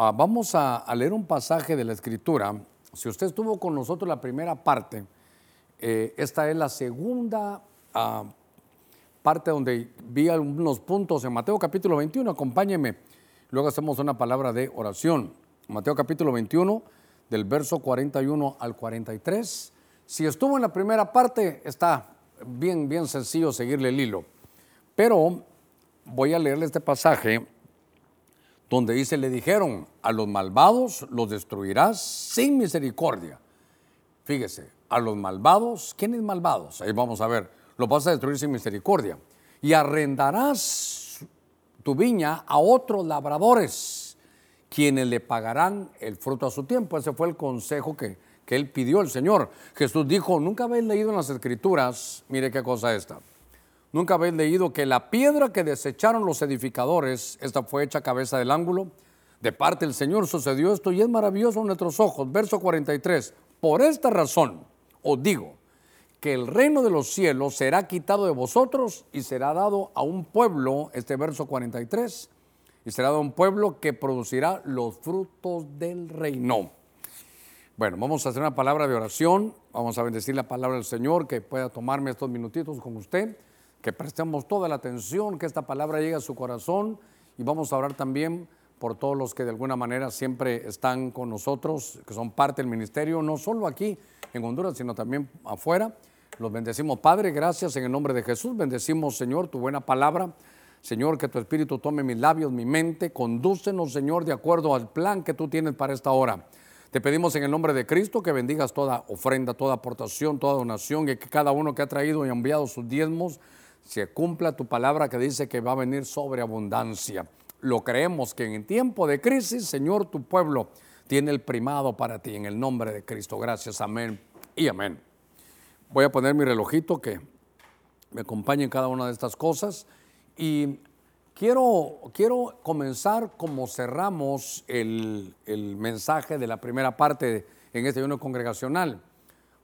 ah, vamos a, leer un pasaje de la Escritura. Si usted estuvo con nosotros la primera parte, eh, esta es la segunda ah, parte donde vi algunos puntos en Mateo capítulo 21. Acompáñeme. Luego hacemos una palabra de oración. Mateo capítulo 21, del verso 41 al 43. Si estuvo en la primera parte, está bien, bien sencillo seguirle el hilo. Pero voy a leerle este pasaje donde dice, le dijeron, a los malvados los destruirás sin misericordia. Fíjese, a los malvados, ¿quiénes malvados? Ahí vamos a ver, los vas a destruir sin misericordia. Y arrendarás tu viña a otros labradores, quienes le pagarán el fruto a su tiempo. Ese fue el consejo que, que él pidió el Señor. Jesús dijo, nunca habéis leído en las escrituras, mire qué cosa esta Nunca habéis leído que la piedra que desecharon los edificadores, esta fue hecha cabeza del ángulo. De parte del Señor sucedió esto y es maravilloso en nuestros ojos. Verso 43. Por esta razón os digo que el reino de los cielos será quitado de vosotros y será dado a un pueblo, este verso 43, y será dado a un pueblo que producirá los frutos del reino. Bueno, vamos a hacer una palabra de oración, vamos a bendecir la palabra del Señor, que pueda tomarme estos minutitos con usted que prestemos toda la atención, que esta palabra llegue a su corazón y vamos a orar también por todos los que de alguna manera siempre están con nosotros, que son parte del ministerio, no solo aquí en Honduras, sino también afuera. Los bendecimos, Padre, gracias en el nombre de Jesús. Bendecimos, Señor, tu buena palabra. Señor, que tu Espíritu tome mis labios, mi mente. Condúcenos, Señor, de acuerdo al plan que tú tienes para esta hora. Te pedimos en el nombre de Cristo que bendigas toda ofrenda, toda aportación, toda donación y que cada uno que ha traído y enviado sus diezmos se cumpla tu palabra que dice que va a venir sobreabundancia. Lo creemos que en tiempo de crisis, Señor, tu pueblo tiene el primado para ti en el nombre de Cristo. Gracias, amén y amén. Voy a poner mi relojito que me acompañe en cada una de estas cosas y quiero, quiero comenzar como cerramos el, el mensaje de la primera parte en este ayuno congregacional,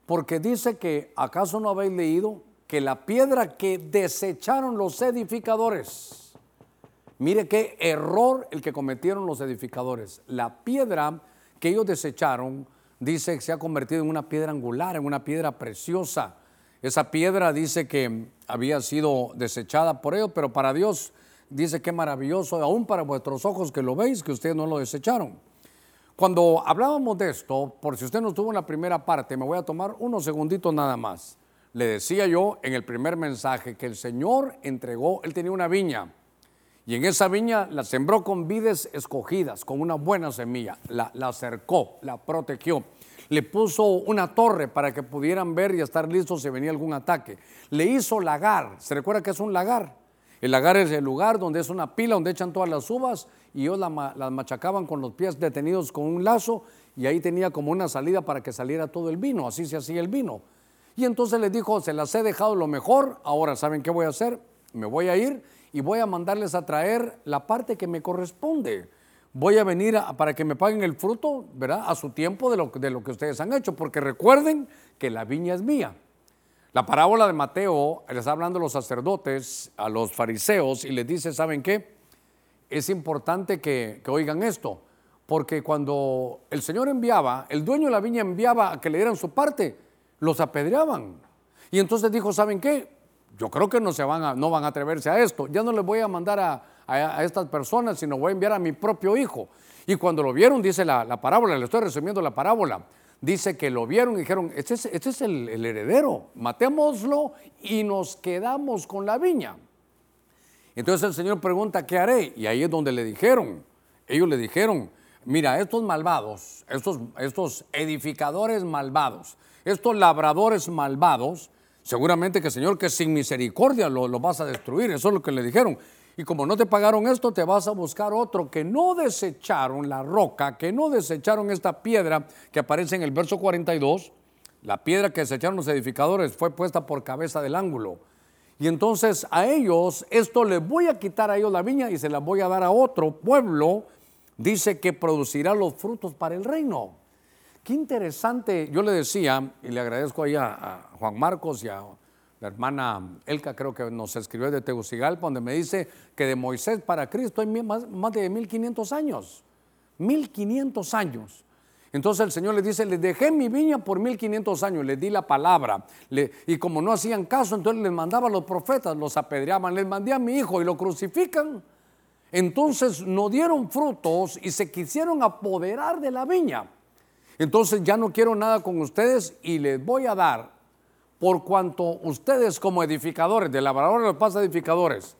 porque dice que acaso no habéis leído que la piedra que desecharon los edificadores, mire qué error el que cometieron los edificadores, la piedra que ellos desecharon, dice que se ha convertido en una piedra angular, en una piedra preciosa. Esa piedra dice que había sido desechada por ellos, pero para Dios dice que maravilloso, aún para vuestros ojos que lo veis, que ustedes no lo desecharon. Cuando hablábamos de esto, por si usted no estuvo en la primera parte, me voy a tomar unos segunditos nada más. Le decía yo en el primer mensaje que el Señor entregó, él tenía una viña y en esa viña la sembró con vides escogidas, con una buena semilla, la, la cercó, la protegió. Le puso una torre para que pudieran ver y estar listos si venía algún ataque. Le hizo lagar. ¿Se recuerda que es un lagar? El lagar es el lugar donde es una pila donde echan todas las uvas y ellos las machacaban con los pies detenidos con un lazo y ahí tenía como una salida para que saliera todo el vino. Así se hacía el vino. Y entonces les dijo, se las he dejado lo mejor, ahora ¿saben qué voy a hacer? Me voy a ir y voy a mandarles a traer la parte que me corresponde. Voy a venir para que me paguen el fruto, ¿verdad? A su tiempo de lo, de lo que ustedes han hecho, porque recuerden que la viña es mía. La parábola de Mateo les está hablando a los sacerdotes, a los fariseos, y les dice, ¿saben qué? Es importante que, que oigan esto, porque cuando el Señor enviaba, el dueño de la viña enviaba a que le dieran su parte, los apedreaban. Y entonces dijo, ¿saben qué? Yo creo que no, se van a, no van a atreverse a esto. Ya no les voy a mandar a, estas personas, sino voy a enviar a mi propio hijo. Y cuando lo vieron, dice la, parábola, le estoy resumiendo la parábola, dice que lo vieron y dijeron, este es, este es el, el heredero, matémoslo y nos quedamos con la viña. Entonces el Señor pregunta, ¿qué haré? Y ahí es donde le dijeron, ellos le dijeron, mira, estos malvados, estos, estos edificadores malvados, estos labradores malvados, seguramente que Señor, que sin misericordia lo, vas a destruir, eso es lo que le dijeron. Y como no te pagaron esto, te vas a buscar otro que no desecharon la roca, que no desecharon esta piedra que aparece en el verso 42. La piedra que desecharon los edificadores fue puesta por cabeza del ángulo. Y entonces a ellos, esto les voy a quitar a ellos la viña y se la voy a dar a otro pueblo, dice que producirá los frutos para el reino. Qué interesante, yo le decía, y le agradezco ahí a, Juan Marcos y a la hermana Elka, creo que nos escribió de Tegucigalpa, donde me dice que de Moisés para Cristo hay más, de 1500 años. 1500 años. Entonces el Señor les dice, les dejé mi viña por 1500 años, les di la palabra. y como no hacían caso, entonces les mandaba a los profetas, los apedreaban, les mandé a mi hijo y lo crucifican. Entonces no dieron frutos y se quisieron apoderar de la viña. Entonces ya no quiero nada con ustedes y les voy a dar, por cuanto ustedes como edificadores, de labradores de los paz edificadores,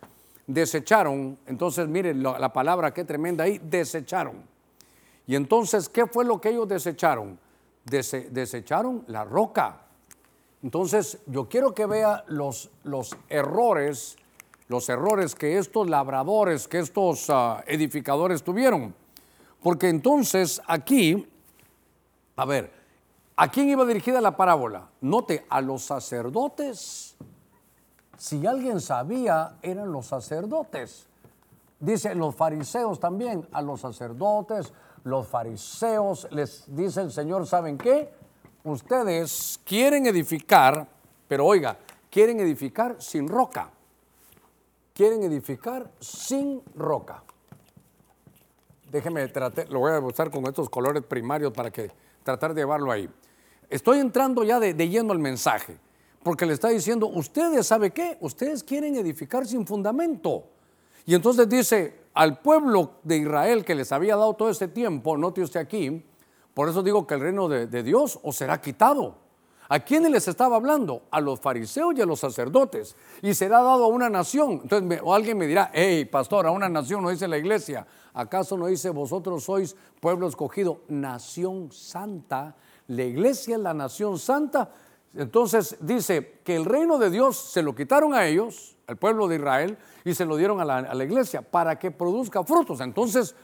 desecharon, entonces miren la, palabra qué tremenda ahí, desecharon. Y entonces, ¿qué fue lo que ellos desecharon? desecharon la roca. Entonces, yo quiero que vea los, los errores, los errores que estos labradores, que estos ah, edificadores tuvieron. Porque entonces aquí a ver, ¿a quién iba dirigida la parábola? Note, a los sacerdotes. Si alguien sabía, eran los sacerdotes. Dice los fariseos también, a los sacerdotes, los fariseos, les dice el Señor, ¿saben qué? Ustedes quieren edificar, pero oiga, quieren edificar sin roca. Quieren edificar sin roca. Déjeme, lo voy a usar con estos colores primarios para que tratar de llevarlo ahí. Estoy entrando ya de, lleno al mensaje, porque le está diciendo, ustedes, ¿sabe qué? Ustedes quieren edificar sin fundamento. Y entonces dice, al pueblo de Israel que les había dado todo ese tiempo, note usted aquí, por eso digo que el reino de, de Dios os será quitado. ¿A quiénes les estaba hablando? A los fariseos y a los sacerdotes. Y será dado a una nación. Entonces o alguien me dirá, hey, pastor, a una nación no dice la iglesia. ¿Acaso no dice vosotros sois pueblo escogido, nación santa? La iglesia es la nación santa. Entonces dice que el reino de Dios se lo quitaron a ellos, al pueblo de Israel, y se lo dieron a la, a la iglesia para que produzca frutos. Entonces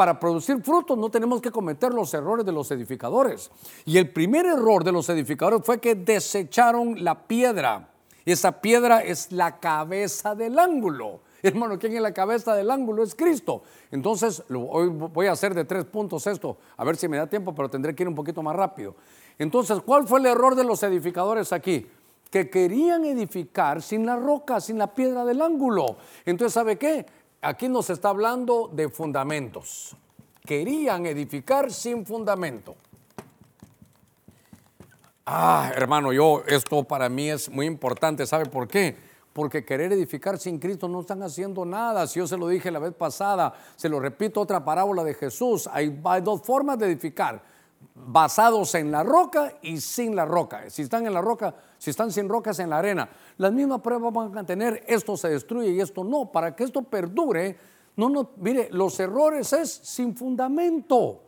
para producir frutos no tenemos que cometer los errores de los edificadores. Y el primer error de los edificadores fue que desecharon la piedra. Esa piedra es la cabeza del ángulo. Hermano, ¿quién es la cabeza del ángulo? Es Cristo. Entonces, hoy voy a hacer de tres puntos esto, a ver si me da tiempo, pero tendré que ir un poquito más rápido. Entonces, ¿cuál fue el error de los edificadores aquí? Que querían edificar sin la roca, sin la piedra del ángulo. Entonces, ¿sabe qué? Aquí nos está hablando de fundamentos. Querían edificar sin fundamento. Ah, hermano, yo, esto para mí es muy importante. ¿Sabe por qué? Porque querer edificar sin Cristo no están haciendo nada. Si yo se lo dije la vez pasada, se lo repito otra parábola de Jesús. Hay, hay dos formas de edificar basados en la roca y sin la roca. Si están en la roca, si están sin rocas en la arena, las mismas pruebas van a tener, esto se destruye y esto no. Para que esto perdure, no, no, mire, los errores es sin fundamento.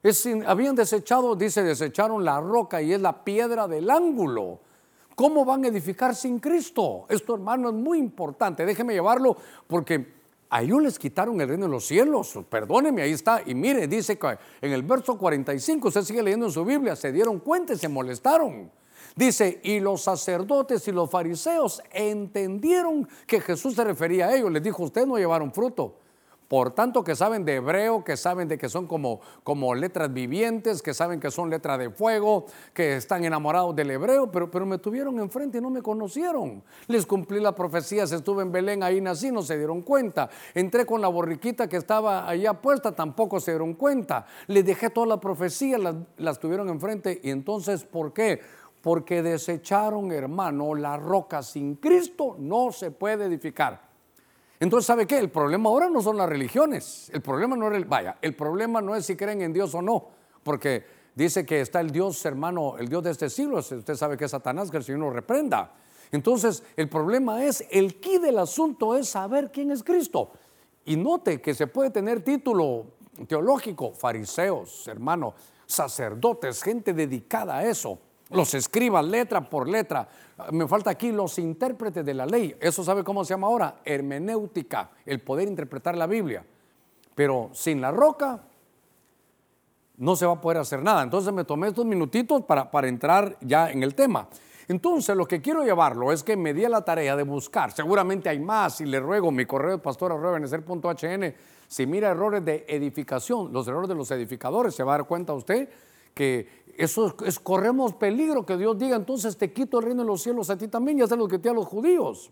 Es habían desechado, dice, desecharon la roca y es la piedra del ángulo. ¿Cómo van a edificar sin Cristo? Esto, hermano, es muy importante. Déjeme llevarlo porque a ellos les quitaron el reino de los cielos. Perdóneme, ahí está. Y mire, dice que en el verso 45, usted sigue leyendo en su Biblia, se dieron cuenta y se molestaron. Dice, y los sacerdotes y los fariseos entendieron que Jesús se refería a ellos. Les dijo, ustedes no llevaron fruto. Por tanto, que saben de hebreo, que saben de que son como, como letras vivientes, que saben que son letras de fuego, que están enamorados del hebreo, pero, pero me tuvieron enfrente y no me conocieron. Les cumplí la profecía, estuve en Belén, ahí nací, no se dieron cuenta. Entré con la borriquita que estaba allá puesta, tampoco se dieron cuenta. Les dejé toda la profecía, las, las tuvieron enfrente. Y entonces, ¿por qué? Porque desecharon, hermano, la roca sin Cristo no se puede edificar. Entonces, ¿sabe qué? El problema ahora no son las religiones. El problema no es, vaya, el problema no es si creen en Dios o no, porque dice que está el Dios, hermano, el Dios de este siglo. Usted sabe que es Satanás, que el Señor lo reprenda. Entonces, el problema es, el key del asunto es saber quién es Cristo. Y note que se puede tener título teológico, fariseos, hermano, sacerdotes, gente dedicada a eso los escribas letra por letra. Me falta aquí los intérpretes de la ley. Eso sabe cómo se llama ahora, hermenéutica, el poder interpretar la Biblia. Pero sin la roca no se va a poder hacer nada. Entonces me tomé estos minutitos para, para entrar ya en el tema. Entonces lo que quiero llevarlo es que me di la tarea de buscar. Seguramente hay más y le ruego mi correo de pastor hn. Si mira errores de edificación, los errores de los edificadores, se va a dar cuenta usted que eso es, corremos peligro que Dios diga, entonces te quito el reino de los cielos a ti también, ya se lo quité a los judíos.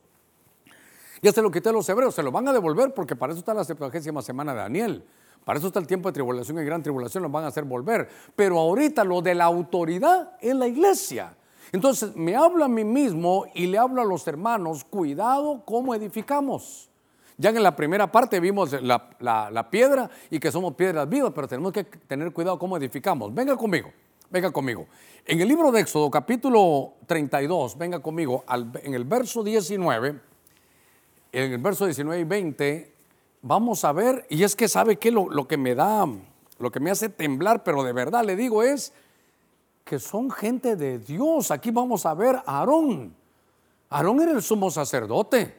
Ya se lo quité a los hebreos, se lo van a devolver porque para eso está la septuagésima semana de Daniel. Para eso está el tiempo de tribulación y gran tribulación, nos van a hacer volver. Pero ahorita lo de la autoridad es la iglesia. Entonces me hablo a mí mismo y le hablo a los hermanos, cuidado cómo edificamos. Ya en la primera parte vimos la, la piedra y que somos piedras vivas, pero tenemos que tener cuidado cómo edificamos. Venga conmigo. Venga conmigo. En el libro de Éxodo, capítulo 32, venga conmigo, en el verso 19, en el verso 19 y 20, vamos a ver, y es que sabe que lo, lo que me da, lo que me hace temblar, pero de verdad le digo es que son gente de Dios. Aquí vamos a ver a Aarón. Aarón era el sumo sacerdote.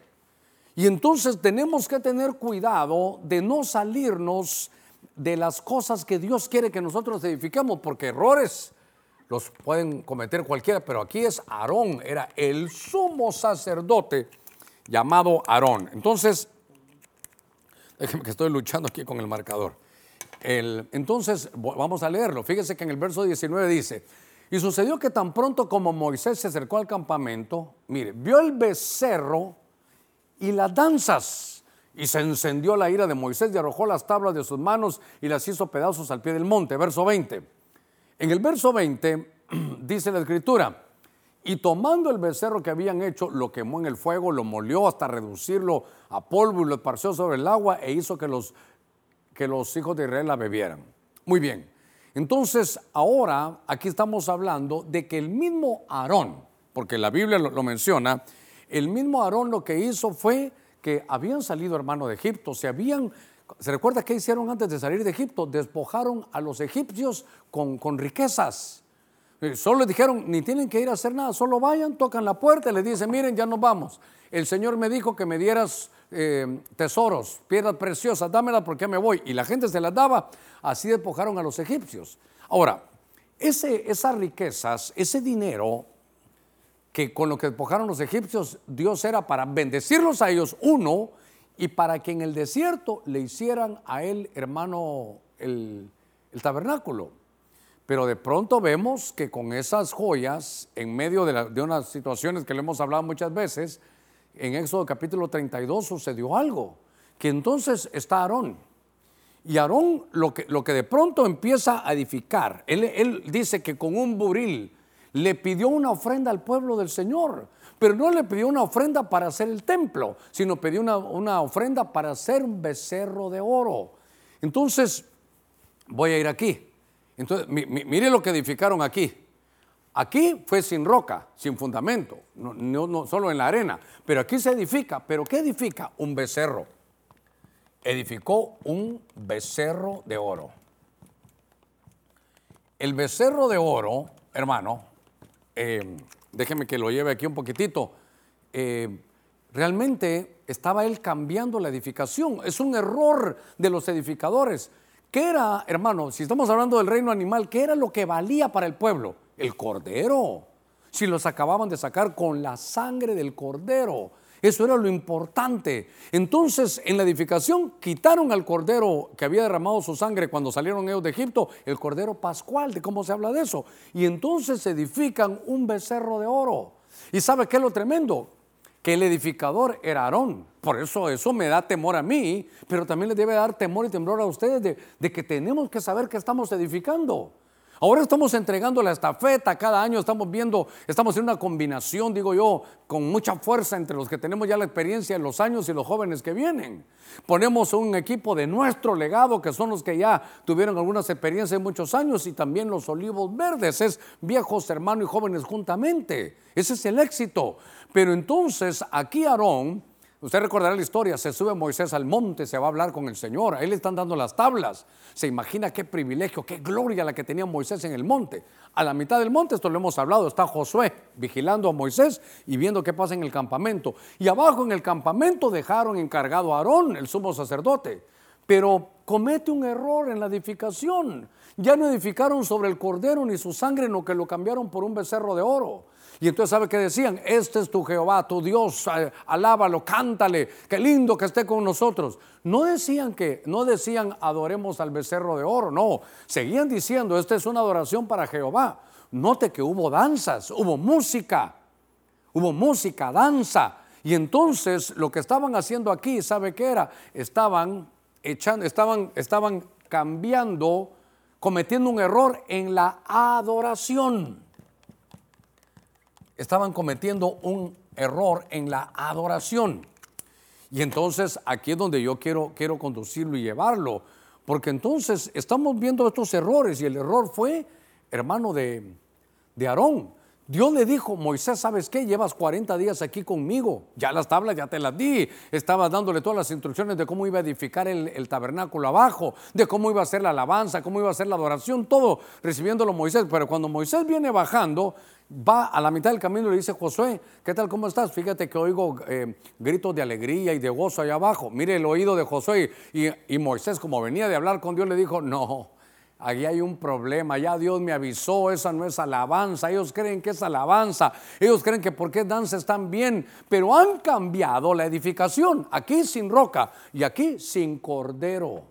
Y entonces tenemos que tener cuidado de no salirnos de las cosas que Dios quiere que nosotros edifiquemos, porque errores los pueden cometer cualquiera, pero aquí es Aarón, era el sumo sacerdote llamado Aarón. Entonces, déjenme que estoy luchando aquí con el marcador. entonces, vamos a leerlo. Fíjese que en el verso 19 dice, y sucedió que tan pronto como Moisés se acercó al campamento, mire, vio el becerro y las danzas y se encendió la ira de Moisés y arrojó las tablas de sus manos y las hizo pedazos al pie del monte. Verso 20. En el verso 20 dice la escritura, y tomando el becerro que habían hecho, lo quemó en el fuego, lo molió hasta reducirlo a polvo y lo esparció sobre el agua e hizo que los, que los hijos de Israel la bebieran. Muy bien. Entonces, ahora aquí estamos hablando de que el mismo Aarón, porque la Biblia lo menciona, el mismo Aarón lo que hizo fue que habían salido hermanos de Egipto, se habían, ¿se recuerda qué hicieron antes de salir de Egipto? Despojaron a los egipcios con, con riquezas. Eh, solo les dijeron, ni tienen que ir a hacer nada, solo vayan, tocan la puerta y les dicen, miren, ya nos vamos. El Señor me dijo que me dieras eh, tesoros, piedras preciosas, dámelas porque me voy. Y la gente se las daba, así despojaron a los egipcios. Ahora, ese, esas riquezas, ese dinero, que con lo que despojaron los egipcios, Dios era para bendecirlos a ellos, uno, y para que en el desierto le hicieran a él, hermano, el, tabernáculo. Pero de pronto vemos que con esas joyas, en medio de, de, unas situaciones que le hemos hablado muchas veces, en Éxodo capítulo 32 sucedió algo, que entonces está Aarón. Y Aarón lo que, lo que de pronto empieza a edificar, él, él dice que con un buril, le pidió una ofrenda al pueblo del Señor, pero no le pidió una ofrenda para hacer el templo, sino pidió una, ofrenda para hacer un becerro de oro. Entonces, voy a ir aquí. Entonces, mire lo que edificaron aquí. Aquí fue sin roca, sin fundamento, no, no, solo en la arena, pero aquí se edifica. ¿Pero qué edifica? Un becerro. Edificó un becerro de oro. El becerro de oro, hermano, eh, déjeme que lo lleve aquí un poquitito, eh, realmente estaba él cambiando la edificación. Es un error de los edificadores. ¿Qué era, hermano, si estamos hablando del reino animal, qué era lo que valía para el pueblo? El cordero. Si los acababan de sacar con la sangre del cordero. Eso era lo importante. Entonces, en la edificación quitaron al cordero que había derramado su sangre cuando salieron ellos de Egipto, el cordero pascual, de cómo se habla de eso. Y entonces edifican un becerro de oro. ¿Y sabe qué es lo tremendo? Que el edificador era Aarón. Por eso eso me da temor a mí, pero también le debe dar temor y temblor a ustedes de, de que tenemos que saber que estamos edificando. Ahora estamos entregando la estafeta, cada año estamos viendo, estamos en una combinación, digo yo, con mucha fuerza entre los que tenemos ya la experiencia en los años y los jóvenes que vienen. Ponemos un equipo de nuestro legado, que son los que ya tuvieron algunas experiencias en muchos años, y también los olivos verdes, es viejos hermanos y jóvenes juntamente. Ese es el éxito. Pero entonces aquí Aarón Usted recordará la historia, se sube Moisés al monte, se va a hablar con el Señor, a él le están dando las tablas. Se imagina qué privilegio, qué gloria la que tenía Moisés en el monte. A la mitad del monte, esto lo hemos hablado, está Josué vigilando a Moisés y viendo qué pasa en el campamento. Y abajo en el campamento dejaron encargado a Aarón, el sumo sacerdote. Pero comete un error en la edificación. Ya no edificaron sobre el cordero ni su sangre, sino que lo cambiaron por un becerro de oro. Y entonces, ¿sabe qué decían? Este es tu Jehová, tu Dios, eh, alábalo, cántale, qué lindo que esté con nosotros. No decían que, no decían adoremos al becerro de oro, no. Seguían diciendo, esta es una adoración para Jehová. Note que hubo danzas, hubo música, hubo música, danza. Y entonces lo que estaban haciendo aquí, ¿sabe qué era? Estaban echando, estaban, estaban cambiando, cometiendo un error en la adoración. Estaban cometiendo un error en la adoración. Y entonces aquí es donde yo quiero, quiero conducirlo y llevarlo, porque entonces estamos viendo estos errores y el error fue, hermano, de, de Aarón. Dios le dijo, Moisés, ¿sabes qué? Llevas 40 días aquí conmigo. Ya las tablas ya te las di. Estaba dándole todas las instrucciones de cómo iba a edificar el, tabernáculo abajo, de cómo iba a ser la alabanza, cómo iba a ser la adoración, todo recibiéndolo Moisés. Pero cuando Moisés viene bajando, va a la mitad del camino y le dice, Josué, ¿qué tal? ¿Cómo estás? Fíjate que oigo eh, gritos de alegría y de gozo allá abajo. Mire el oído de Josué. y Moisés, como venía de hablar con Dios, le dijo, no Aquí hay un problema, ya Dios me avisó, esa no es alabanza, ellos creen que es alabanza, ellos creen que porque danza están bien, pero han cambiado la edificación, aquí sin roca y aquí sin cordero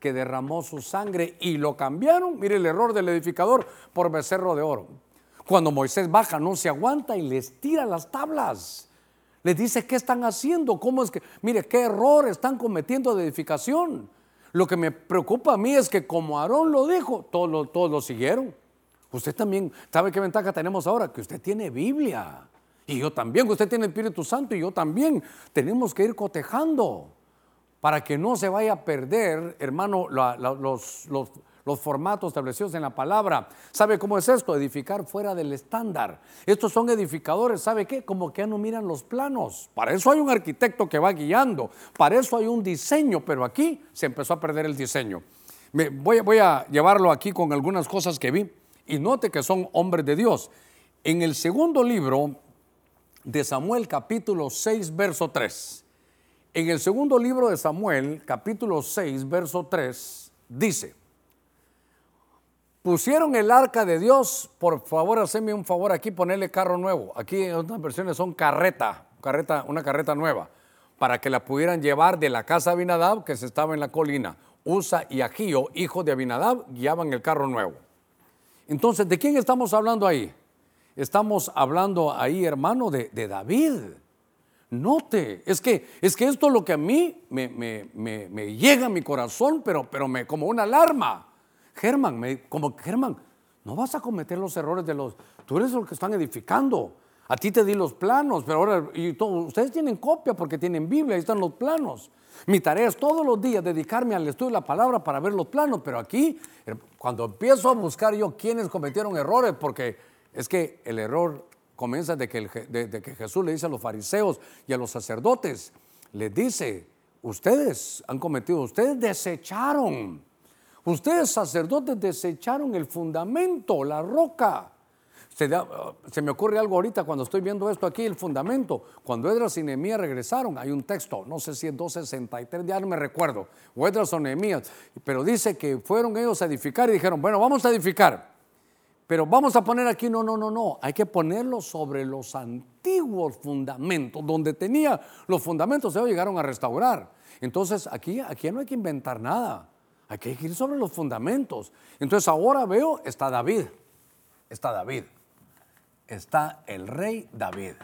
que derramó su sangre y lo cambiaron, mire el error del edificador, por becerro de oro. Cuando Moisés baja no se aguanta y les tira las tablas. Les dice, ¿qué están haciendo? ¿Cómo es que, mire, qué error están cometiendo de edificación? Lo que me preocupa a mí es que como Aarón lo dijo, todos lo, todos lo siguieron. Usted también, ¿sabe qué ventaja tenemos ahora? Que usted tiene Biblia. Y yo también, usted tiene Espíritu Santo y yo también. Tenemos que ir cotejando para que no se vaya a perder, hermano, los, los, los formatos establecidos en la palabra. ¿Sabe cómo es esto? Edificar fuera del estándar. Estos son edificadores, ¿sabe qué? Como que no miran los planos. Para eso hay un arquitecto que va guiando, para eso hay un diseño, pero aquí se empezó a perder el diseño. Voy, voy a llevarlo aquí con algunas cosas que vi y note que son hombres de Dios. En el segundo libro de Samuel capítulo 6, verso 3. En el segundo libro de Samuel, capítulo 6, verso 3, dice, pusieron el arca de Dios, por favor, haceme un favor aquí, ponerle carro nuevo. Aquí en otras versiones son carreta, carreta, una carreta nueva, para que la pudieran llevar de la casa de Abinadab, que se estaba en la colina. Usa y Agío, hijo de Abinadab, guiaban el carro nuevo. Entonces, ¿de quién estamos hablando ahí? Estamos hablando ahí, hermano, de, David. Note, es que, es que esto es lo que a mí me, me, llega a mi corazón, pero, pero como una alarma. Germán, como Germán, no vas a cometer los errores de los, tú eres los que están edificando. A ti te di los planos, pero ahora y ustedes tienen copia porque tienen Biblia, ahí están los planos. Mi tarea es todos los días dedicarme al estudio de la palabra para ver los planos, pero aquí, cuando empiezo a buscar yo quiénes cometieron errores, porque es que el error comienza de que, de que Jesús le dice a los fariseos y a los sacerdotes, les dice, ustedes han cometido, ustedes desecharon Ustedes sacerdotes desecharon el fundamento, la roca. Se, me ocurre algo ahorita cuando estoy viendo esto aquí, el fundamento. Cuando Edras y Nehemías regresaron, hay un texto, no sé si es 263, ya no me recuerdo, o Edras o Nehemías, pero dice que fueron ellos a edificar y dijeron, bueno, vamos a edificar, pero vamos a poner aquí, no, no, no, no, hay que ponerlo sobre los antiguos fundamentos, donde tenía los fundamentos, ellos llegaron a restaurar. Entonces aquí, aquí no hay que inventar nada. Hay que ir sobre los fundamentos. Entonces ahora veo, está David, está David, está el rey David.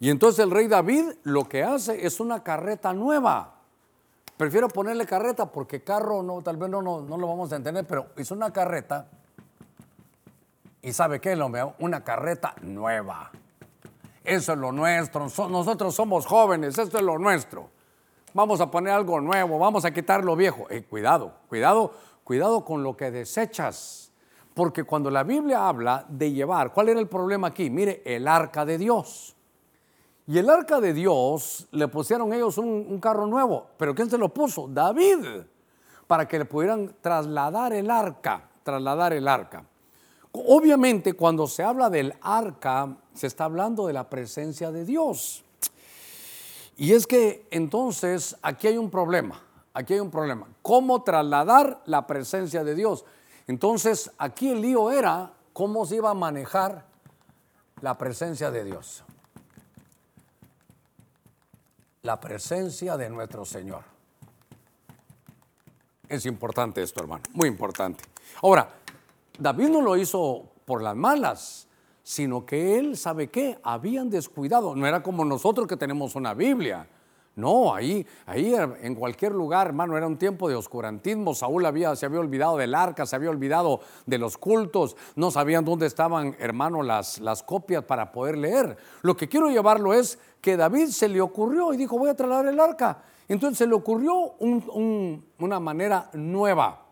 Y entonces el rey David lo que hace es una carreta nueva. Prefiero ponerle carreta porque carro no, tal vez no, no, lo vamos a entender, pero es una carreta. ¿Y sabe qué? Lo veo, una carreta nueva. Eso es lo nuestro. Nosotros somos jóvenes, esto es lo nuestro vamos a poner algo nuevo, vamos a quitar lo viejo. Eh, cuidado, cuidado, cuidado con lo que desechas. Porque cuando la Biblia habla de llevar, ¿cuál era el problema aquí? Mire, el arca de Dios. Y el arca de Dios le pusieron ellos un, un carro nuevo. ¿Pero quién se lo puso? David. Para que le pudieran trasladar el arca, trasladar el arca. Obviamente cuando se habla del arca, se está hablando de la presencia de Dios. Y es que entonces aquí hay un problema, aquí hay un problema. ¿Cómo trasladar la presencia de Dios? Entonces aquí el lío era cómo se iba a manejar la presencia de Dios. La presencia de nuestro Señor. Es importante esto, hermano, muy importante. Ahora, David no lo hizo por las malas sino que él, ¿sabe qué? Habían descuidado. No era como nosotros que tenemos una Biblia. No, ahí, ahí en cualquier lugar, hermano, era un tiempo de oscurantismo. Saúl había, se había olvidado del arca, se había olvidado de los cultos, no sabían dónde estaban, hermano, las, las copias para poder leer. Lo que quiero llevarlo es que David se le ocurrió y dijo, voy a trasladar el arca. Entonces se le ocurrió una manera nueva.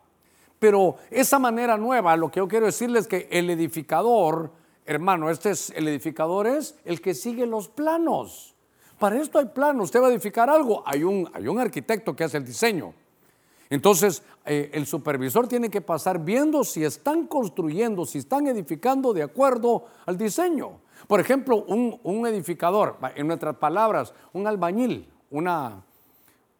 Pero esa manera nueva, lo que yo quiero decirles es que el edificador, hermano, este es el edificador es el que sigue los planos. Para esto hay planos, usted va a edificar algo, hay un, hay un arquitecto que hace el diseño. Entonces, eh, el supervisor tiene que pasar viendo si están construyendo, si están edificando de acuerdo al diseño. Por ejemplo, un, un edificador, en nuestras palabras, un albañil, una,